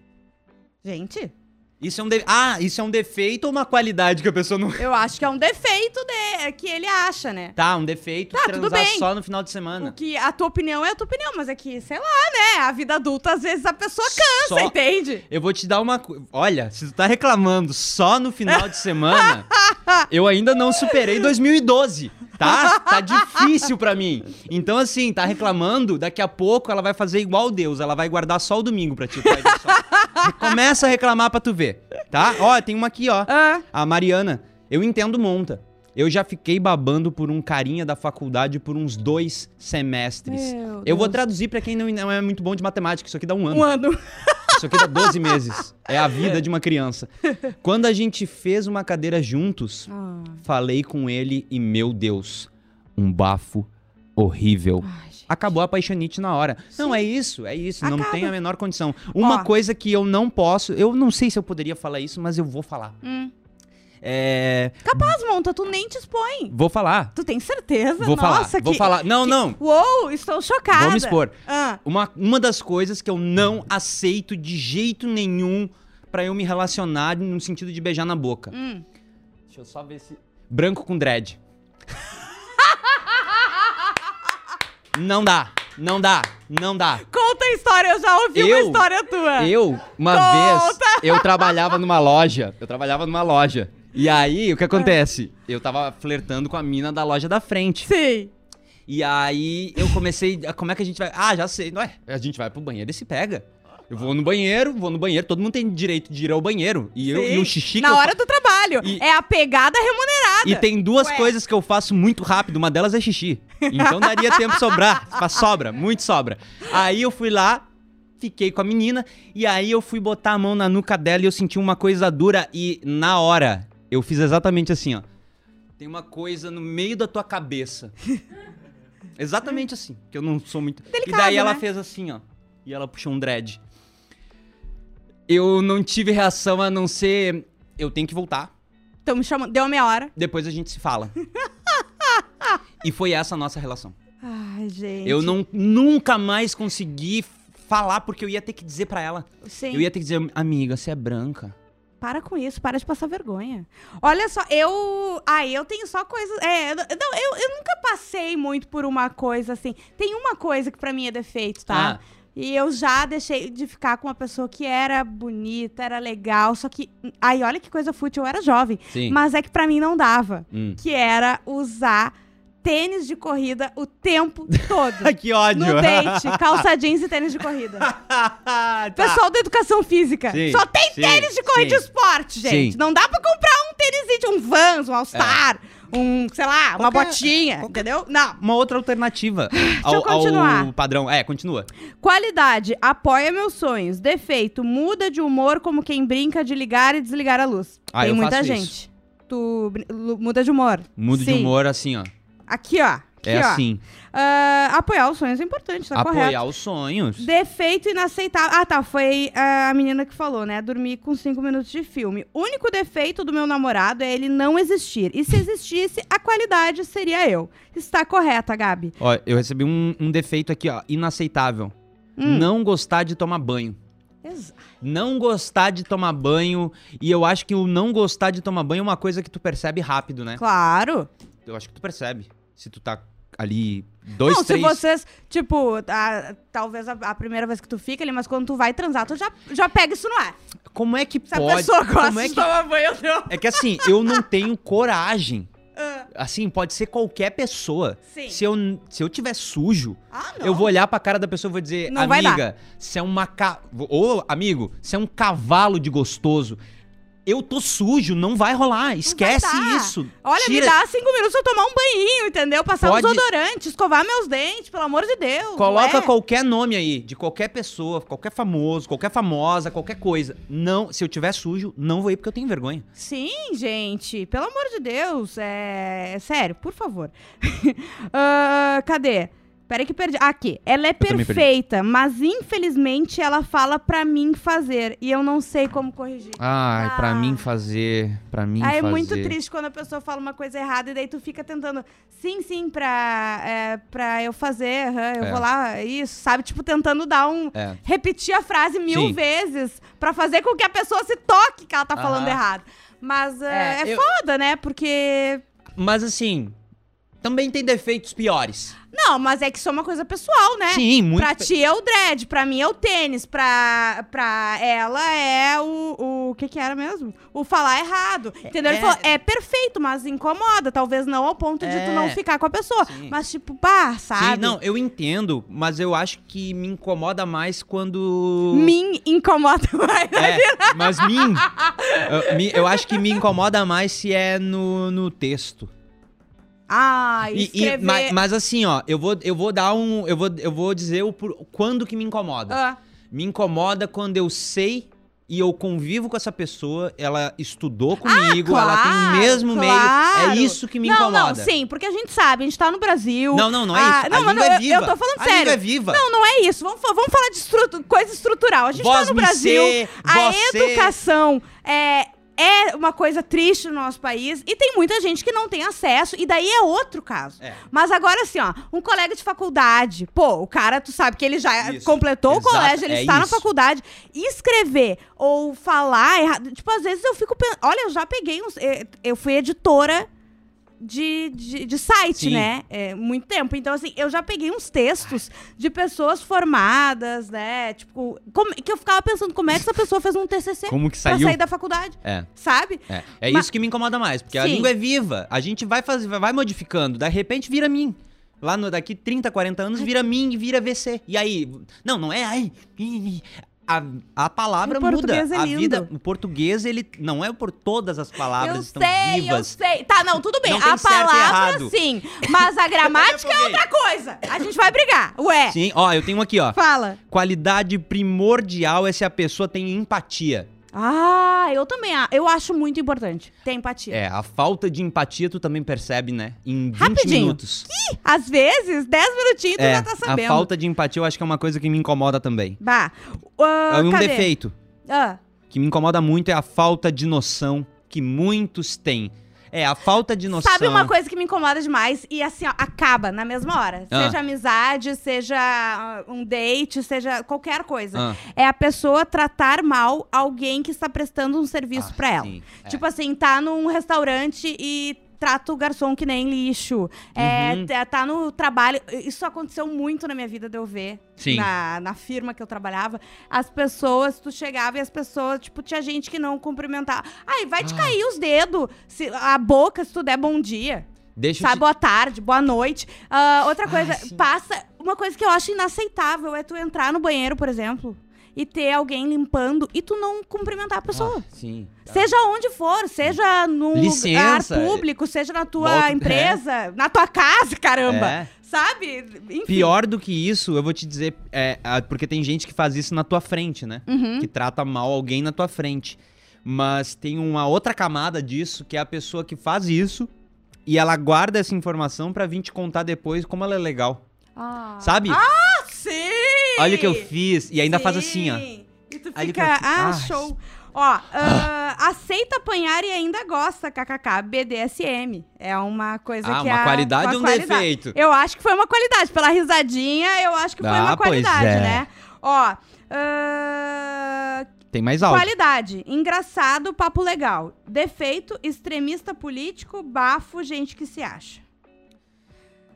Gente, Isso é um de... Ah, isso é um defeito ou uma qualidade que a pessoa não. Eu acho que é um defeito de... que ele acha, né? Tá, um defeito Tá, tudo transar bem. só no final de O semana. que a tua opinião é a tua opinião, mas é que, sei lá, né? A vida adulta, às vezes, a pessoa cansa, Só- entende? Eu vou te dar uma. Olha, se tu tá reclamando só no final de semana, eu ainda não superei 2012, tá? Tá difícil pra mim. Então, assim, tá reclamando, daqui a pouco ela vai fazer igual Deus, ela vai guardar só o domingo pra ti. tu vai ver só. Começa a reclamar pra tu ver, tá? Ó, tem uma aqui, ó. Ah, A Mariana, eu entendo monta. Eu já fiquei babando por um carinha da faculdade por uns dois semestres. Meu Eu vou Deus. traduzir pra quem não não é muito bom de matemática. Isso aqui dá um ano. um ano. Isso aqui dá 12 meses. É a vida de uma criança. Quando a gente fez uma cadeira juntos, Ah, falei com ele e, meu Deus, um bafo horrível. ai. Acabou a paixonite na hora. Não, é isso, é isso. Não Acaba. tem a menor condição. Uma Ó. coisa que eu não posso, eu não sei se eu poderia falar isso, mas eu vou falar. Hum. É. Capaz, Monta, tu nem te expõe. Vou falar. Tu tem certeza? Vou falar. Nossa, Vou que- falar. Não, que- não. Uou, estou chocada. Vou me expor. Ah, Uma, uma das coisas que eu não aceito de jeito nenhum pra eu me relacionar no sentido de beijar na boca. hum. Deixa eu só ver se. Branco com dread. Não dá, não dá, não dá. Conta a história, eu já ouvi uma Eu? história tua. Eu, uma vez, eu trabalhava numa loja. Eu trabalhava numa loja. E aí, o que acontece? Eu tava flertando com a mina da loja da frente. Sim. E aí eu comecei. Como é que a gente vai. Ah, já sei. Não é? A gente vai pro banheiro e se pega. Eu vou no banheiro, vou no banheiro, todo mundo tem direito de ir ao banheiro. E, eu, e o xixi que Na hora do trabalho. E- É a pegada remunerada. E tem duas Ué. coisas que eu faço muito rápido, uma delas é xixi. Então daria tempo sobrar, sobra, muito sobra. Aí eu fui lá, fiquei com a menina, e aí eu fui botar a mão na nuca dela e eu senti uma coisa dura, e na hora eu fiz exatamente assim, ó. Tem uma coisa no meio da tua cabeça. Exatamente assim, que eu não sou muito. e Delicado, daí ela né? fez assim, ó. E ela puxou um dread. Eu não tive reação a não ser. Eu tenho que voltar. Então me chamando. Deu meia hora. Depois a gente se fala. e foi essa a nossa relação. Ai, gente. Eu não, nunca mais consegui falar porque eu ia ter que dizer pra ela. Sim. Eu ia ter que dizer, amiga, você é branca. Para com isso, para de passar vergonha. Olha só, eu. Ah, eu tenho só coisas. É, não, eu, eu nunca muito por uma coisa assim. Tem uma coisa que pra mim é defeito, tá? Ah. E eu já deixei de ficar com uma pessoa que era bonita, era legal, só que. Aí, olha que coisa fútil, eu era jovem. Sim. Mas é que pra mim não dava. Hum. Que era usar tênis de corrida o tempo todo. que ódio. No date, calça jeans e tênis de corrida. Tá. Pessoal da educação física. Sim, Só tem sim, tênis de corrida de esporte, gente. Não dá pra comprar um tênis, um Vans, um All-Star, um, sei lá, uma Qualquer- botinha, entendeu? Não. Uma outra alternativa ao, eu continuar. ao padrão. É, continua. Qualidade, apoia meus sonhos. Defeito, muda de humor como quem brinca de ligar e desligar a luz. Ah, tem eu muita faço gente. isso. Tu muda de humor. Mudo de humor assim, ó. Aqui, ó. É ó. assim. Ah, apoiar os sonhos é importante, tá Apoiar correto. os sonhos. Defeito inaceitável. Ah, tá. Foi ah, a menina que falou, né? Dormir com cinco minutos de filme. O único defeito do meu namorado é ele não existir. E se existisse, a qualidade seria eu. Está correta, Gabi. Ó, eu recebi um, um defeito aqui, ó. Inaceitável. Hum. Não gostar de tomar banho. Exa- Não gostar de tomar banho. E eu acho que o não gostar de tomar banho é uma coisa que tu percebe rápido, né? Claro. Eu acho que tu percebe. Se tu tá ali dois, não, três. se vocês, tipo, a- talvez a, a primeira vez que tu fica ali, mas quando tu vai transar, tu já, já pega isso no ar. Como é que Se a pode? pessoa gosta Como é de que... tomar banho, não. É que assim, eu não tenho coragem. Ah, Assim, pode ser qualquer pessoa. Sim. Se eu, se eu tiver sujo, Ah, eu vou olhar pra cara da pessoa e vou dizer, Não amiga, você é uma ca... Ô, amigo, você é um cavalo de gostoso. Eu tô sujo, não vai rolar. Esquece dar. isso. Olha, Tira- me dá cinco minutos pra eu tomar um banhinho, entendeu? Passar Pode- um desodorante, escovar meus dentes, pelo amor de Deus. Coloca ué. qualquer nome aí, de qualquer pessoa, qualquer famoso, qualquer famosa, qualquer coisa. Não, se eu tiver sujo, não vou ir porque eu tenho vergonha. Sim, gente, pelo amor de Deus, é, sério, por favor. Ah, cadê? Peraí que perdi. Aqui. Ela é perfeita, mas infelizmente ela fala pra mim fazer. E eu não sei como corrigir. Ai, pra Ah. mim fazer. Pra mim é fazer. muito triste quando a pessoa fala uma coisa errada e daí tu fica tentando, sim, sim, pra, é, pra eu fazer, aham, eu É. vou lá, isso, sabe? Tipo, tentando dar um. É. Repetir a frase mil Sim. vezes pra fazer com que a pessoa se toque que ela tá falando errado. Mas é, É, é eu- foda, né? Porque. Mas assim, também tem defeitos piores. Não, mas é que isso é uma coisa pessoal, né? Sim, muito. Pra ti é o dread, pra mim é o tênis, pra, pra ela é o, o. O que que era mesmo? O falar errado. Entendeu? Ele é- falou, é perfeito, mas incomoda. Talvez não ao ponto de tu É. não ficar com a pessoa. Sim. Mas, tipo, pá, sabe? Sim, não, eu entendo, mas eu acho que me incomoda mais quando. Me incomoda mais. É, mas mim. eu, eu acho que me incomoda mais se é no, no texto. Ah, E- e- escrever... ma- mas, assim, ó, eu vou, eu vou dar um. Eu vou, eu vou dizer o por- quando que me incomoda. Ah, Me incomoda quando eu sei e eu convivo com essa pessoa, ela estudou comigo, ela tem o claro, mesmo meio. claro. É isso que me não, incomoda. não, sim, porque a gente sabe, a gente tá no Brasil. Não, não, não é Ah, isso. não, a mas não, é eu- viva. eu tô falando a sério. língua é viva. Não, não é isso. Vamos, vamos falar de estru- coisa estrutural. A gente Vós tá no Brasil. ser, a educação é, é uma coisa triste no nosso país. E tem muita gente que não tem acesso. E daí é outro caso. É. Mas agora, assim, ó, um colega de faculdade, pô, o cara, tu sabe que ele já Isso. completou Exato, o colégio, ele é está na isso. faculdade. Escrever ou falar errado. Tipo, às vezes eu fico pensando. Olha, eu já peguei uns. Eu fui editora de, de, de site, Sim. né? É, muito tempo. Então, assim, eu já peguei uns textos de pessoas formadas, né? Tipo, como- que eu ficava pensando como é que essa pessoa fez um TCC Como que pra saiu? sair da faculdade, É. sabe? É, é Ma- isso que me incomoda mais, porque a Sim. língua é viva. A gente vai fazer, vai modificando, de repente vira mim. Lá no, daqui 30, 40 anos vira mim e vira VC. E aí, não, não é ai. A, a palavra O muda. é a vida, o português ele não é por todas as palavras eu estão sei, vivas. eu sei. Tá, não, tudo bem. Não a palavra, sim. Mas a gramática é outra coisa. A gente vai brigar. Ué, Sim, ó, eu tenho aqui, ó. fala. Qualidade primordial é se a pessoa tem empatia. Ah, eu também. a- Eu acho muito importante ter empatia. É, a falta de empatia tu também percebe, né? Em 20 Rapidinho. minutos. Às vezes, 10 minutinhos tu É, já tá sabendo. a falta de empatia eu acho que é uma coisa que me incomoda também. Bah. ah, É um cadê? defeito Ah, que me incomoda muito é a falta de noção que muitos têm. É, a falta de noção. Sabe uma coisa que me incomoda demais? E assim, ó, acaba na mesma hora. Ah. Seja amizade, seja ah, um date, seja qualquer coisa. Ah, É a pessoa tratar mal alguém que está prestando um serviço ah, pra ela. sim, é. Tipo assim, tá num restaurante e trata o garçom que nem lixo. É, Uhum. tá- tá no trabalho. Isso aconteceu muito na minha vida de eu ver. Sim. Na, na firma que eu trabalhava. As pessoas, tu chegava e as pessoas, tipo, tinha gente que não cumprimentava. Ai, vai te Ah. cair os dedos, se- a boca, se tu der bom dia. Deixa Sabe, te... boa tarde, boa noite. Ah, outra coisa, passa. Uma coisa que eu acho inaceitável é tu entrar no banheiro, por exemplo, e ter alguém limpando e tu não cumprimentar a pessoa. Ah, sim. tá. Seja onde for, seja num Licença. lugar público, seja na tua Volta- empresa, na tua casa, caramba. É. Sabe? Enfim. Pior do que isso, eu vou te dizer, é, porque tem gente que faz isso na tua frente, né? Uhum. Que trata mal alguém na tua frente. Mas tem uma outra camada disso, que é a pessoa que faz isso e ela guarda essa informação pra vir te contar depois como ela é legal. Ah. Sabe? Ah, sim! Olha o que eu fiz. E ainda faz assim, ó. Sim. E tu Olha o que fica, fiz. ah, Ai. show. Ó, ah, aceita apanhar e ainda gosta, kkk, BDSM. É uma coisa Ah, que uma a- qualidade uma ou um qualidade. defeito? Eu acho que foi uma qualidade. Pela risadinha, eu acho que foi Ah, uma pois qualidade, é. né? Ó, ah, Tem mais algo. qualidade, engraçado, papo legal. Defeito, extremista político, bafo, gente que se acha.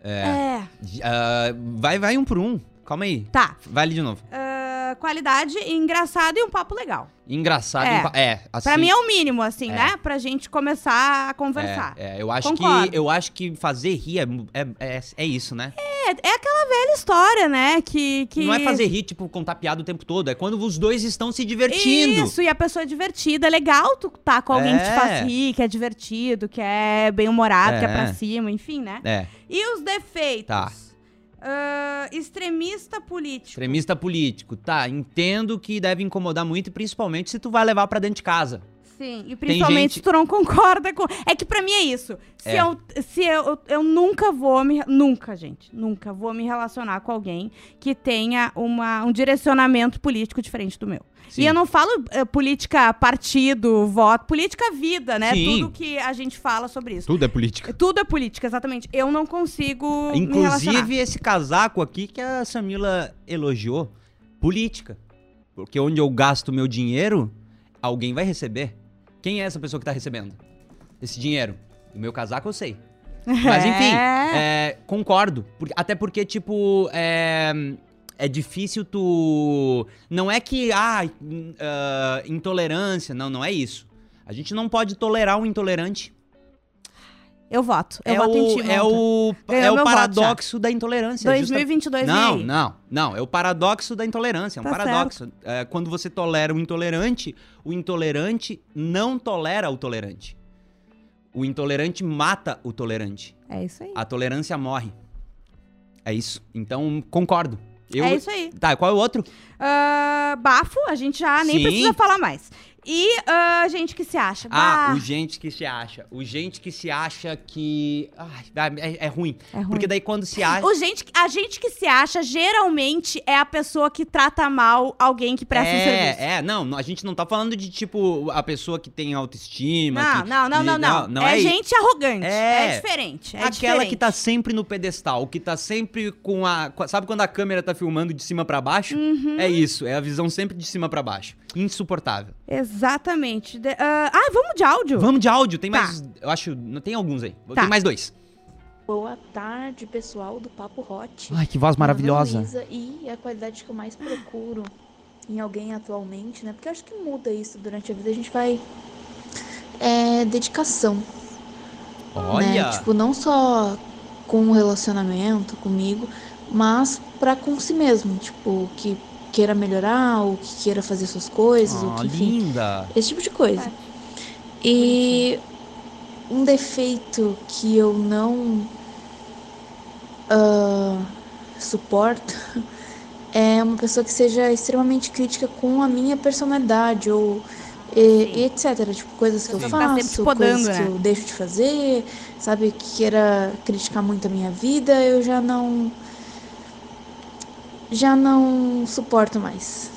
É. É, Ah, vai, vai um por um. Calma aí. tá. Vai ali de novo. Ah, qualidade, engraçado e um papo legal. Engraçado. É. empa- É, assim. Pra mim é o mínimo, assim, É. né? Pra gente começar a conversar. É, é, eu acho Concordo. que eu acho que fazer rir é, é, é, é isso, né? É, é aquela velha história, né? Que, que... Não é fazer rir, tipo, contar piada o tempo todo. É quando os dois estão se divertindo. Isso, e a pessoa é divertida. É legal tu tá com alguém que te É. faz rir, que é divertido, que é bem-humorado, que é É. pra cima, enfim, né? É, E os defeitos? Tá. Ah, extremista político. extremista político. Tá, entendo que deve incomodar muito, principalmente se tu vai levar pra dentro de casa. Sim, e principalmente gente- tu não concorda com. É que pra mim é isso. Se, É. eu, se eu, eu, eu nunca vou me. Nunca, gente. Nunca vou me relacionar com alguém que tenha uma, um direcionamento político diferente do meu. Sim. E eu não falo eh, política partido, voto, política vida, né? Sim. Tudo que a gente fala sobre isso. Tudo é política. Tudo é política, exatamente. Eu não consigo. Inclusive esse casaco aqui que a Samila elogiou, política. Porque onde eu gasto meu dinheiro, alguém vai receber. Quem é essa pessoa que tá recebendo esse dinheiro? O meu casaco eu sei. Mas enfim, é, concordo. Por- até porque, tipo, é, é difícil tu. Não é que, ah, in- ah, intolerância. Não, não é isso. A gente não pode tolerar um intolerante. Eu voto. Eu é, voto o, em ti. é o, Ganhou é o meu voto paradoxo da intolerância. é justa- 2022 vem Não, não, não. É o paradoxo da intolerância. É um Tá paradoxo. É, quando você tolera o intolerante, o intolerante não tolera o tolerante. O intolerante mata o tolerante. É isso aí. A tolerância morre. É isso. Então, concordo. Eu... É isso aí. Tá, qual é o outro? Ah, bafo, a gente já nem Sim. precisa falar mais. E ah, gente que se acha. Ah, Bah, o gente que se acha. O gente que se acha que. Ai, é, é ruim. É ruim. Porque daí quando se acha. O gente, a gente que se acha, geralmente, é a pessoa que trata mal alguém que presta um serviço. É, é, não, a gente não tá falando de tipo a pessoa que tem autoestima. Não, que- não, não, não, não. não é, é gente arrogante. É, É. diferente. É Aquela diferente. que tá sempre no pedestal, que tá sempre com a. a- Sabe quando a câmera tá filmando de cima pra baixo? Uhum. É isso, é a visão sempre de cima pra baixo. Insuportável. Exatamente. De- ah, ah, vamos de áudio? Vamos de áudio, tem Tá. mais. Eu acho. Não tem alguns aí. Tá. Tem mais dois. Boa tarde, pessoal do Papo Hot. Ai, que voz é maravilhosa. Luísa, e a qualidade que eu mais procuro em alguém atualmente, né? Porque eu acho que muda isso durante a vida. A gente vai. É dedicação. Olha! Né? Tipo, não só com o relacionamento comigo, mas pra com si mesmo. Tipo, que queira melhorar, ou que queira fazer suas coisas, ou Ah, que, enfim, linda. esse tipo de coisa. E um defeito que eu não ah, suporto é uma pessoa que seja extremamente crítica com a minha personalidade ou e- e etc. Tipo, coisas que eu. Tá te faço, podando, coisas que né? eu deixo de fazer, sabe? Que queira criticar muito a minha vida, eu já não. Já não suporto mais.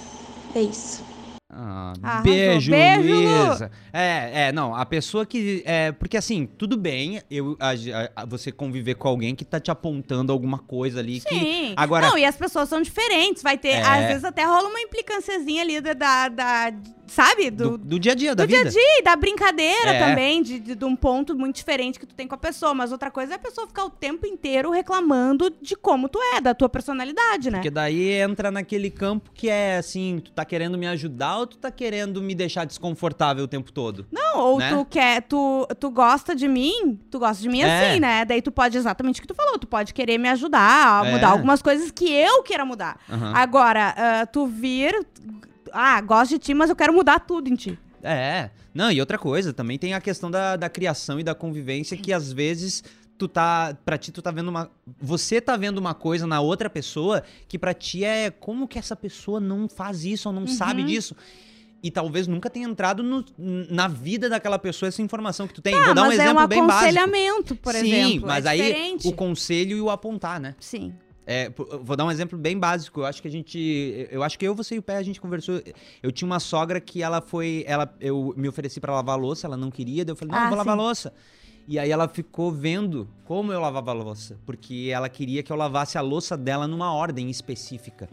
É isso. Ah, Arrasou. beijo, Beijo, Lu. Luísa. É, é, não, a pessoa que. É, porque assim, tudo bem eu, a- a- você conviver com alguém que tá te apontando alguma coisa ali que. Sim. Agora. Não, e as pessoas são diferentes. Vai ter, É. às vezes até rola uma implicânciazinha ali da, da, da- sabe? do, Do, do dia a dia, da do dia vida. a dia e da brincadeira É. também, de, de, de um ponto muito diferente que tu tem com a pessoa. Mas outra coisa é a pessoa ficar o tempo inteiro reclamando de como tu é, da tua personalidade, né? Porque daí entra naquele campo que é assim, tu tá querendo me ajudar ou tu tá querendo me deixar desconfortável o tempo todo? Não, ou né? tu quer, tu, tu gosta de mim, tu gosta de mim É. assim, né? Daí tu pode, exatamente o que tu falou, tu pode querer me ajudar a É. mudar algumas coisas que eu queira mudar. Aham. Agora, ah, tu vir, ah, gosto de ti, mas eu quero mudar tudo em ti. É. Não, e outra coisa, também tem a questão da, da criação e da convivência que às vezes tu tá. Pra ti, tu tá vendo uma. Você tá vendo uma coisa na outra pessoa que pra ti é. Como que essa pessoa não faz isso ou não sabe Uhum. disso? E talvez nunca tenha entrado no- na vida daquela pessoa essa informação que tu tem. Ah, Vou dar um mas é um exemplo bem básico. aconselhamento, por Sim, exemplo. mas é aí o conselho e o apontar, né? Sim. É, vou dar um exemplo bem básico. Eu acho que a gente. Eu acho que eu, você e o Pé, a gente conversou. Eu tinha uma sogra que ela foi. Ela, eu me ofereci pra lavar a louça, ela não queria. Daí eu falei, não, Ah, eu vou lavar a sim. louça. E aí ela ficou vendo como eu lavava a louça. Porque ela queria que eu lavasse a louça dela numa ordem específica.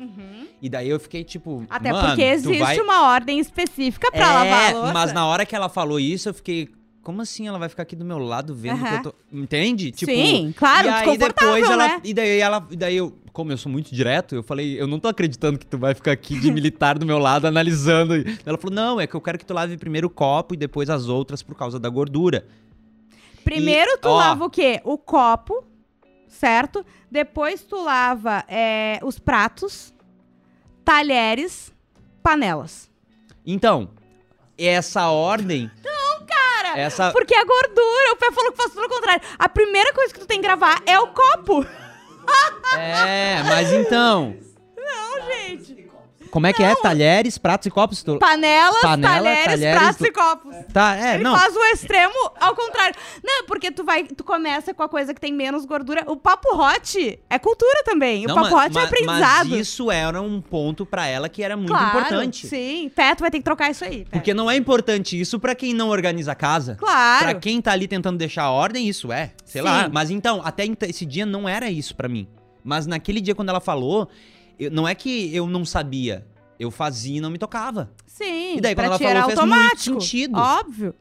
E daí eu fiquei tipo. Uhum. Até "Mano, porque existe vai... uma ordem específica pra é, lavar a louça. Mas na hora que ela falou isso, eu fiquei. Como assim ela vai ficar aqui do meu lado vendo que eu tô. Entende? Tipo, Sim, claro, e aí depois ela. né? E daí ela. E daí eu, como eu sou muito direto, eu falei, eu não tô acreditando que tu vai ficar aqui de militar do meu lado analisando. Ela falou, não, é que eu quero que tu lave primeiro o copo e depois as outras por causa da gordura. Primeiro tu ó. lava o quê? O copo, certo? Depois tu lava é, os pratos, talheres, panelas. Então, essa ordem. Essa. Porque a gordura, o pé falou que faz tudo ao contrário. A primeira coisa que tu tem que gravar é o copo. É, mas então. Não, gente. Como é que é? Talheres, pratos e copos? Tu- Panelas, Panela, talheres, talheres, pratos tu- e copos. Tá, é, Ele não. faz o extremo ao contrário. Não, porque tu vai, tu começa com a coisa que tem menos gordura. O papo hot é cultura também. Não, o papo ma- hot é aprendizado. Mas isso era um ponto pra ela que era muito claro, importante. Sim. Pé, tu vai ter que trocar isso aí. Pé. Porque não é importante isso pra quem não organiza a casa. Claro. Pra quem tá ali tentando deixar a ordem, isso é. Sei Sim. lá. Mas então, até esse dia não era isso pra mim. Mas naquele dia, quando ela falou, eu- não é que eu não sabia. Eu fazia e não me tocava. Sim. E daí, quando ela falou, fez muito automático. sentido. Óbvio.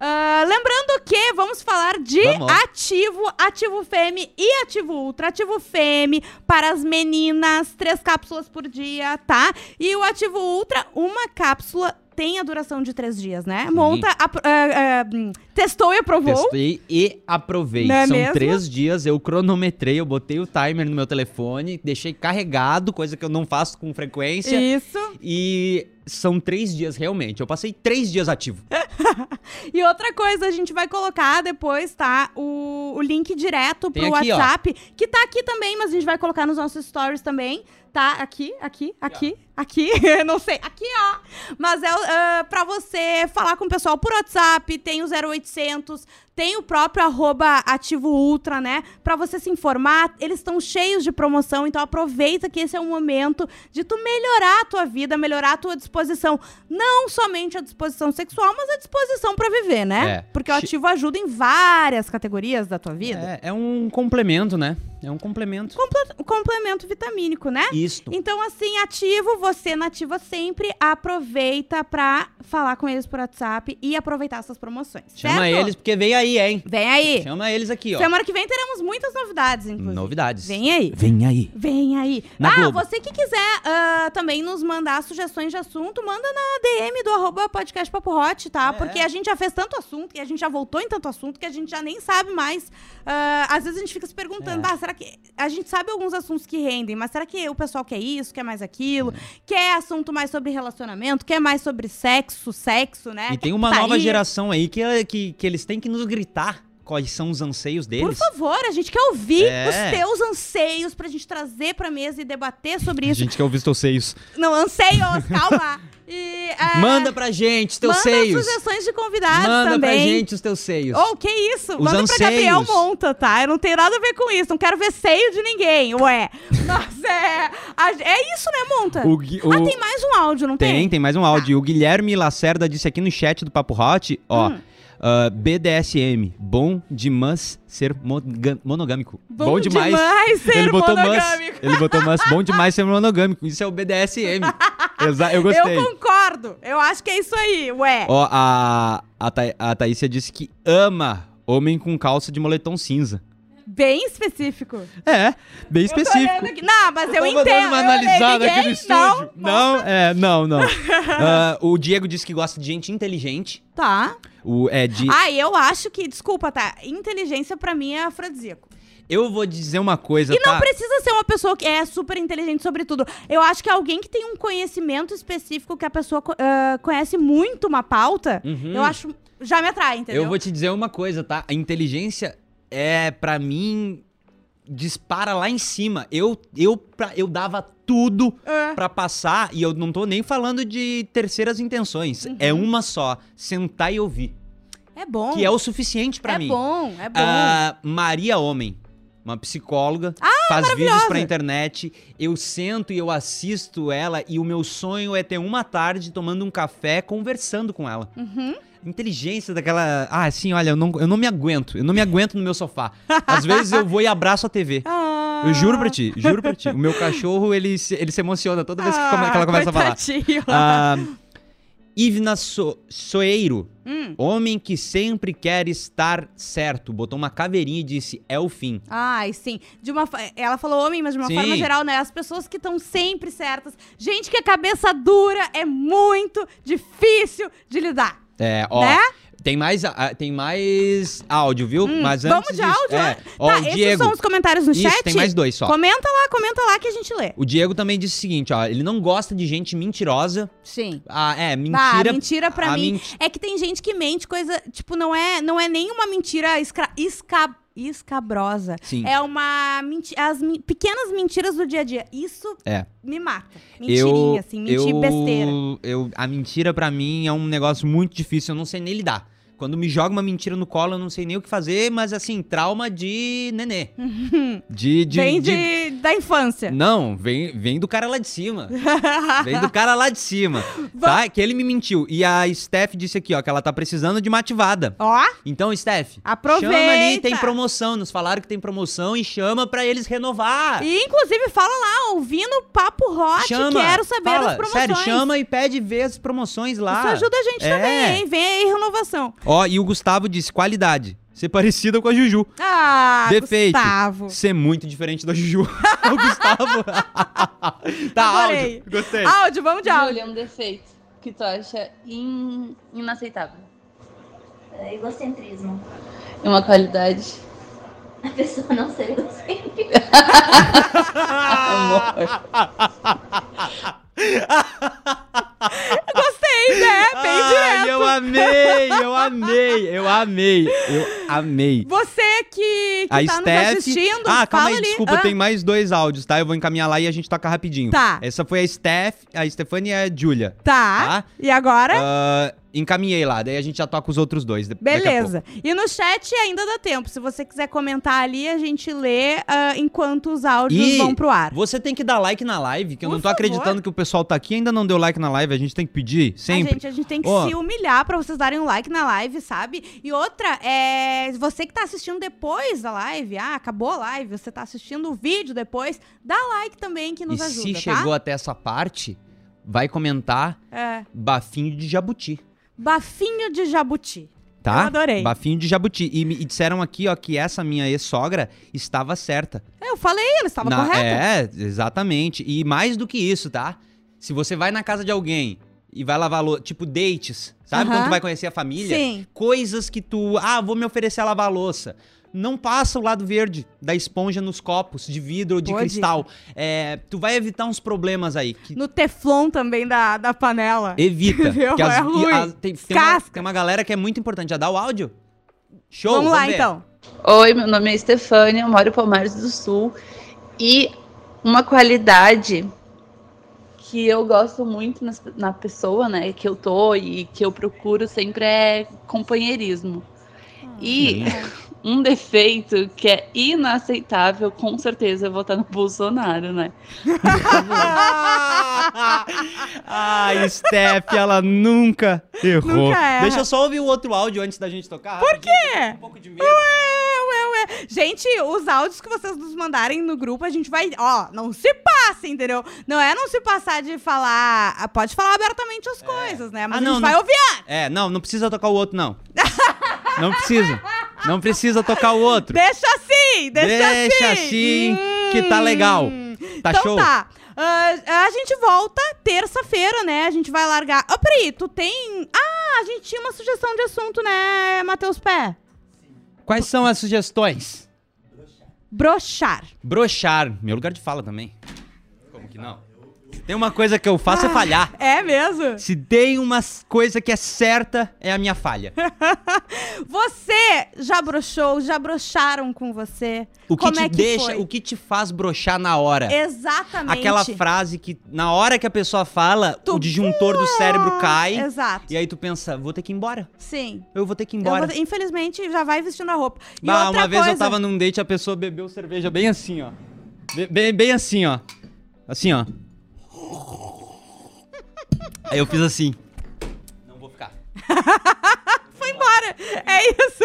Ah, lembrando que vamos falar de Vamos. ativo, ativo fêmea e ativo ultra. Ativo fêmea para as meninas, três cápsulas por dia, tá? E o ativo ultra, uma cápsula tem a duração de três dias, né? Sim. Monta, apro- ah, hum, testou e aprovou. Testei e aprovei. Não é São mesmo? três dias, eu cronometrei, eu botei o timer no meu telefone, deixei carregado, coisa que eu não faço com frequência. Isso. E são três dias realmente. Eu passei três dias ativo. E outra coisa, a gente vai colocar depois, tá? O, o link direto pro aqui, ó. WhatsApp, que tá aqui também, mas a gente vai colocar nos nossos stories também. Tá? Aqui, aqui, aqui, aqui. Não sei. Aqui, ó. Mas é uh, pra você falar com o pessoal por WhatsApp, tem o 0800, tem o próprio arroba ativo ultra, né? Pra você se informar. Eles estão cheios de promoção, então aproveita que esse é o momento de tu melhorar a tua vida, melhorar a tua disposição. Não somente a disposição sexual, mas a disposição pra viver, né? É. Porque o ativo ajuda em várias categorias da tua vida. É, é um complemento, né? É um complemento. Comple- complemento vitamínico, né? Isto. Então, assim, ativo, você nativa sempre, aproveita pra falar com eles por WhatsApp e aproveitar essas promoções. Chama certo? eles, porque vem aí, hein? Vem aí. Chama eles aqui, ó. Semana que vem teremos muitas novidades, inclusive. Novidades. Vem aí. Vem aí. Vem aí. Na ah, Globo. você que quiser ah, também nos mandar sugestões de assunto, manda na DM do arroba podcast Papo Hot, tá? É. Porque a gente já fez tanto assunto e a gente já voltou em tanto assunto que a gente já nem sabe mais. Ah, às vezes a gente fica se perguntando, É. ah, será que. A gente sabe alguns assuntos que rendem, mas será que o pessoal quer isso, quer mais aquilo? É. Quer assunto mais sobre relacionamento, quer mais sobre sexo, sexo, né? E tem uma putaria? nova geração aí que, que, que eles têm que nos gritar quais são os anseios Por deles. favor, a gente quer ouvir É. os teus anseios pra gente trazer pra mesa e debater sobre A isso. gente quer ouvir os teus seios. Não, anseios, calma. E, é, Manda pra gente os teus manda seios. sugestões de convidados Manda pra também. gente os teus seios. Ou que isso? Os Manda pra Gabriel anseios. Monta, tá? Eu não tenho nada a ver com isso. Não quero ver seio de ninguém, ué. Mas é. é isso, né, Monta? O Ah, tem mais um áudio, não tem? Tem, tem mais um áudio. O Guilherme Lacerda disse aqui no chat do Papo Hot, ó. Hum. ah, BDSM, bom demais ser monogâmico. Bom demais ser ele botou mas, monogâmico. ele botou mas, bom demais ser monogâmico. Isso é o BDSM. Exa eu gostei. Eu concordo. Eu acho que é isso aí, ué. Ó, a, a, Tha- a Thaísia disse que ama homem com calça de moletom cinza. Bem específico. É, bem Eu específico. Não, mas eu, Tava entendo. dando uma Eu analisada aqui no ninguém? estúdio. Não, Não, é, não, não. Ah, o Diego disse que gosta de gente inteligente. Tá. O, é, de, Ah, eu acho que, desculpa, tá? Inteligência pra mim é afrodisíaco. Eu vou dizer uma coisa, E não tá? precisa ser uma pessoa que é super inteligente sobre tudo. Eu acho que alguém que tem um conhecimento específico que a pessoa ah, conhece muito uma pauta, Uhum. eu acho. Já me atrai, entendeu? Eu vou te dizer uma coisa, tá? A inteligência é, pra mim, dispara lá em cima. Eu, eu, eu dava tudo É. pra passar, e eu não tô nem falando de terceiras intenções. Uhum. É uma só, sentar e ouvir. É bom. Que é o suficiente pra é mim. bom, é bom. Ah, Maria Homem, uma psicóloga, Ah, faz vídeos pra internet. Eu sento e eu assisto ela e o meu sonho é ter uma tarde tomando um café conversando com ela. Uhum. Inteligência daquela. Ah, assim, olha, eu não, eu não me aguento. Eu não me aguento no meu sofá. Às vezes eu vou e abraço a TV. Ah. Eu juro pra ti, juro pra ti. O meu cachorro, ele se, ele se emociona toda vez que, come- que ela começa a falar. Ah, coitadinho. Ah, Ivna so Soeiro, Hum. homem que sempre quer estar certo. Botou uma caveirinha e disse: é o fim. Ai, sim. De uma, ela falou homem, mas de uma Sim. forma geral, né? As pessoas que estão sempre certas. Gente que é cabeça dura é muito difícil de lidar. É, ó. Né? Tem mais, ah, tem mais áudio, viu? Mas antes Hum, Vamos de disso- áudio? É, né? ó, tá, o esses Diego. são os comentários no Isso, chat? tem mais dois só. Comenta lá, comenta lá que a gente lê. O Diego também disse o seguinte, ó. Ele não gosta de gente mentirosa. Sim. Ah, é, Ah, mentira. mentira pra a mim. menti- É que tem gente que mente coisa, tipo, não é, não é nem uma mentira escra- esca- escabrosa. Sim. É uma as pequenas mentiras do dia a dia. Isso É. me mata. Mentirinha, assim, mentir eu, besteira. Eu, a mentira pra mim é um negócio muito difícil, eu não sei nem lidar. Quando me joga uma mentira no colo, eu não sei nem o que fazer, mas assim, trauma de nenê. de, de, Vem de- de, da infância. Não, vem, vem do cara lá de cima. vem do cara lá de cima. tá? Que ele me mentiu. E a Steph disse aqui, ó, que ela tá precisando de uma ativada. Ó, Então, Steph, Aproveita. chama ali, tem promoção. Nos falaram que tem promoção e chama pra eles renovar. e inclusive fala lá, ouvindo Papo Hot, chama. quero saber fala, das promoções. Sério, chama e pede ver as promoções lá. Isso ajuda a gente É. também, hein? Vem aí, renovação. Ó, e o Gustavo disse qualidade. Ser parecida com a Juju. Ah, Defeito. Gustavo. Ser muito diferente da Juju. o Gustavo. tá, Adorei. áudio. Gostei. Áudio, vamos de áudio. Júlia, um defeito que tu acha in- inaceitável. É egocentrismo. E uma qualidade. A pessoa não ser egocêntrica. Gostei, né? Bem Ai, direto. eu amei, eu amei, eu amei, eu amei. Você que, que A tá nos Steph. assistindo, ah, calma aí, ali. desculpa, Ah, tem mais dois áudios, tá? Eu vou encaminhar lá e a gente toca rapidinho. Tá. Essa foi a Steph, a Stefania e a Julia. Tá. Tá. E agora? Ah, encaminhei lá, daí a gente já toca os outros dois. a. Beleza. E no chat ainda dá tempo. Se você quiser comentar ali, a gente lê ah, enquanto os áudios E vão pro ar. Você tem que dar like na live, que eu Por não tô favor. acreditando que o pessoal tá aqui e ainda não deu like na live. A gente tem que pedir A sempre. gente, a gente tem que Ó. se humilhar pra vocês darem um like na live, sabe? E outra, é você que tá assistindo depois da live, ah, acabou a live, você tá assistindo o vídeo depois, dá like também que nos e ajuda, se tá? chegou até essa parte, vai comentar É, bafinho de jabuti. Bafinho de jabuti. Tá? Eu adorei. Bafinho de jabuti. E, me- e disseram aqui, ó, que essa minha ex-sogra estava certa. É, Eu falei, ele estava Na- correto. É, exatamente. E mais do que isso, tá? Se você vai na casa de alguém e vai lavar louça, tipo dates, sabe? Quando tu vai conhecer a família? Sim. Coisas que tu, ah, vou me oferecer a lavar a louça. Não passa o lado verde da esponja nos copos de vidro ou de Boa cristal. É, tu vai evitar uns problemas aí. que No teflon também da, da panela. evita. Entendeu? que É ruim. tem, tem, uma, tem uma galera que é muito importante. Já dá o áudio? Show, Vamos lá, ver. então. Oi, meu nome é Stefânia, eu moro em Palmares do Sul. E uma qualidade que eu gosto muito nas- na pessoa, né, que eu tô e que eu procuro sempre é companheirismo. E um defeito que é inaceitável, com certeza eu vou estar no Bolsonaro, né? Ai, Steph, ela nunca errou. Nunca erra. Deixa eu só ouvir o outro áudio antes da gente tocar. Por quê? Um pouco de medo. Ué, ué, ué. Gente, os áudios que vocês nos mandarem no grupo, a gente vai. Ó, não se passe, entendeu? Não é não se passar de falar. Pode falar abertamente as coisas, né? Mas Ah, a gente não, vai não- ouvir. É, não, não precisa tocar o outro, não. Não precisa. Não precisa tocar o outro. Deixa assim, deixa, Deixa assim, que tá legal. Tá então show? tá. Ah, a gente volta terça-feira, né? A gente vai largar. Ó, peraí, tu tem. Ah, a gente tinha uma sugestão de assunto, né, Matheus Pé? Quais são as sugestões? Brochar. Brochar. Meu lugar de fala também. Como que não? Tem uma coisa que eu faço é falhar. É mesmo? Se tem uma coisa que é certa, é a minha falha. Você já brochou, já brocharam com você? O que Como te é que deixa, foi? o que te faz brochar na hora? Exatamente. Aquela frase que, na hora que a pessoa fala, Tu- o disjuntor do cérebro cai. Exato. E aí tu pensa, vou ter que ir embora. Sim. Eu vou ter que ir Eu embora. infelizmente, já vai vestindo a roupa. E Bah, outra uma vez eu coisa- tava num date, a pessoa bebeu cerveja bem assim, ó. Be- Bem, bem assim, ó. Assim, ó. Aí eu fiz assim. Não vou ficar. Foi embora. É isso.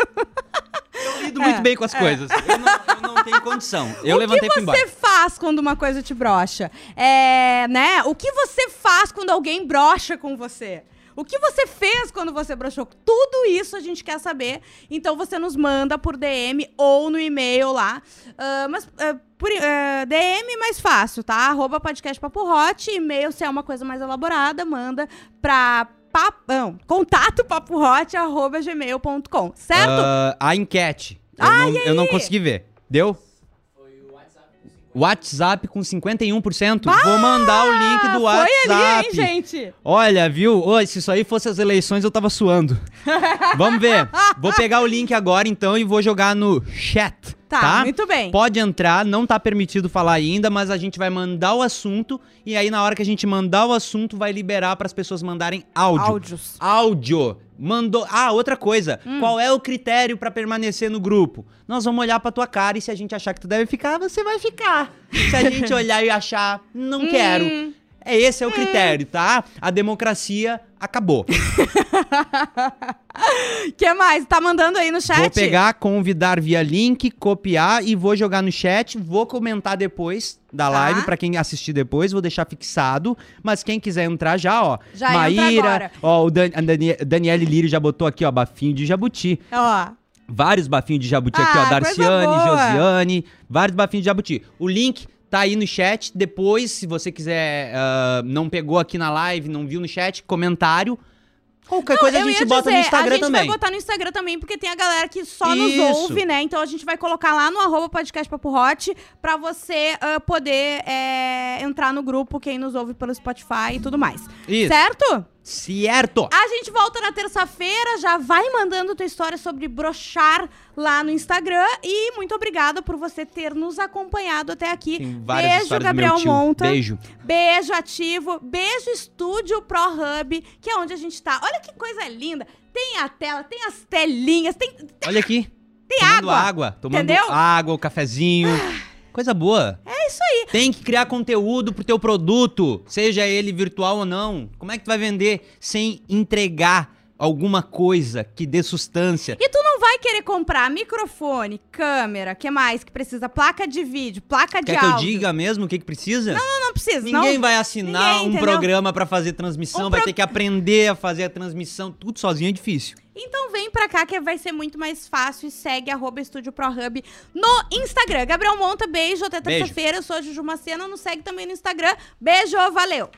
Eu lido muito bem com as coisas. Eu não, eu não tenho condição. Eu o levantei e que fui embora. você faz quando uma coisa te brocha? É, né? O que você faz quando alguém brocha com você? O que você fez quando você brochou? Tudo isso a gente quer saber. Então você nos manda por DM ou no e-mail lá. Ah, mas ah, por, ah, DM mais fácil, tá? Arroba podcast Papo Hot. E-mail, se é uma coisa mais elaborada, manda pra pap, não, contato papohot, arroba gmail.com. Certo? Ah, a enquete. Eu, não, eu não consegui ver. Deu? WhatsApp com 51%. Vou mandar o link do Ah, WhatsApp. Foi ali, hein, gente? Olha, viu? Oi, se isso aí fosse as eleições, eu tava suando. Vamos ver. Vou pegar o link agora, então, e vou jogar no chat. Tá, Tá, muito bem. Pode entrar, não tá permitido falar ainda, mas a gente vai mandar o assunto e aí na hora que a gente mandar o assunto vai liberar para as pessoas mandarem áudio. Áudios. Áudio. Mandou. Ah, outra coisa. Hum. Qual é o critério pra permanecer no grupo? Nós vamos olhar pra tua cara e se a gente achar que tu deve ficar, você vai ficar. Se a gente olhar e achar, não Hum. quero. É esse é o critério, tá? A democracia acabou. que mais? Tá mandando aí no chat? Vou pegar, convidar via link, copiar e vou jogar no chat. Vou comentar depois da Tá. live pra quem assistir depois. Vou deixar fixado. Mas quem quiser entrar já, ó. Já entra Maíra, agora. ó, o Dan, a Dani, Daniele Lírio já botou aqui, ó, bafinho de jabuti. Ó, Vários bafinhos de jabuti aqui, Ah, ó. coisa Darciane. Josiane, vários bafinhos de jabuti. O link tá aí no chat. Depois, se você quiser, ah, não pegou aqui na live, não viu no chat, comentário. Qualquer coisa a gente bota dizer, no Instagram a gente também. vai botar no Instagram também, porque tem a galera que só nos Isso. ouve, né? Então a gente vai colocar lá no arroba podcast Papo Hot pra você ah, poder é, entrar no grupo, quem nos ouve pelo Spotify e tudo mais. Isso. Certo? Certo! A gente volta na terça-feira, já vai mandando tua história sobre brochar lá no Instagram. E muito obrigada por você ter nos acompanhado até aqui. Beijo, Gabriel. Monta. Beijo. Beijo ativo, beijo Estúdio Pro Hub, que é onde a gente tá. Olha que coisa linda. Tem a tela, tem as telinhas, tem. Olha aqui. Tem tomando água. água. Tomando Entendeu? água, o cafezinho. Coisa boa. É isso aí. Tem que criar conteúdo pro teu produto, seja ele virtual ou não. Como é que tu vai vender sem entregar alguma coisa que dê sustância? E tu não vai querer comprar microfone, câmera, que mais que precisa? Placa de vídeo, placa de Quer que eu áudio. diga mesmo o que, que precisa? Não, não precisa. Ninguém não. vai assinar Ninguém, um entendeu? programa pra fazer transmissão, Um vai pro- ter que aprender a fazer a transmissão. Tudo sozinho é difícil. Então vem pra cá que vai ser muito mais fácil e segue arroba Estúdio no Instagram. Gabriel Monta, beijo, até terça-feira. Eu sou a Juju Macena, nos segue também no Instagram. Beijo, valeu!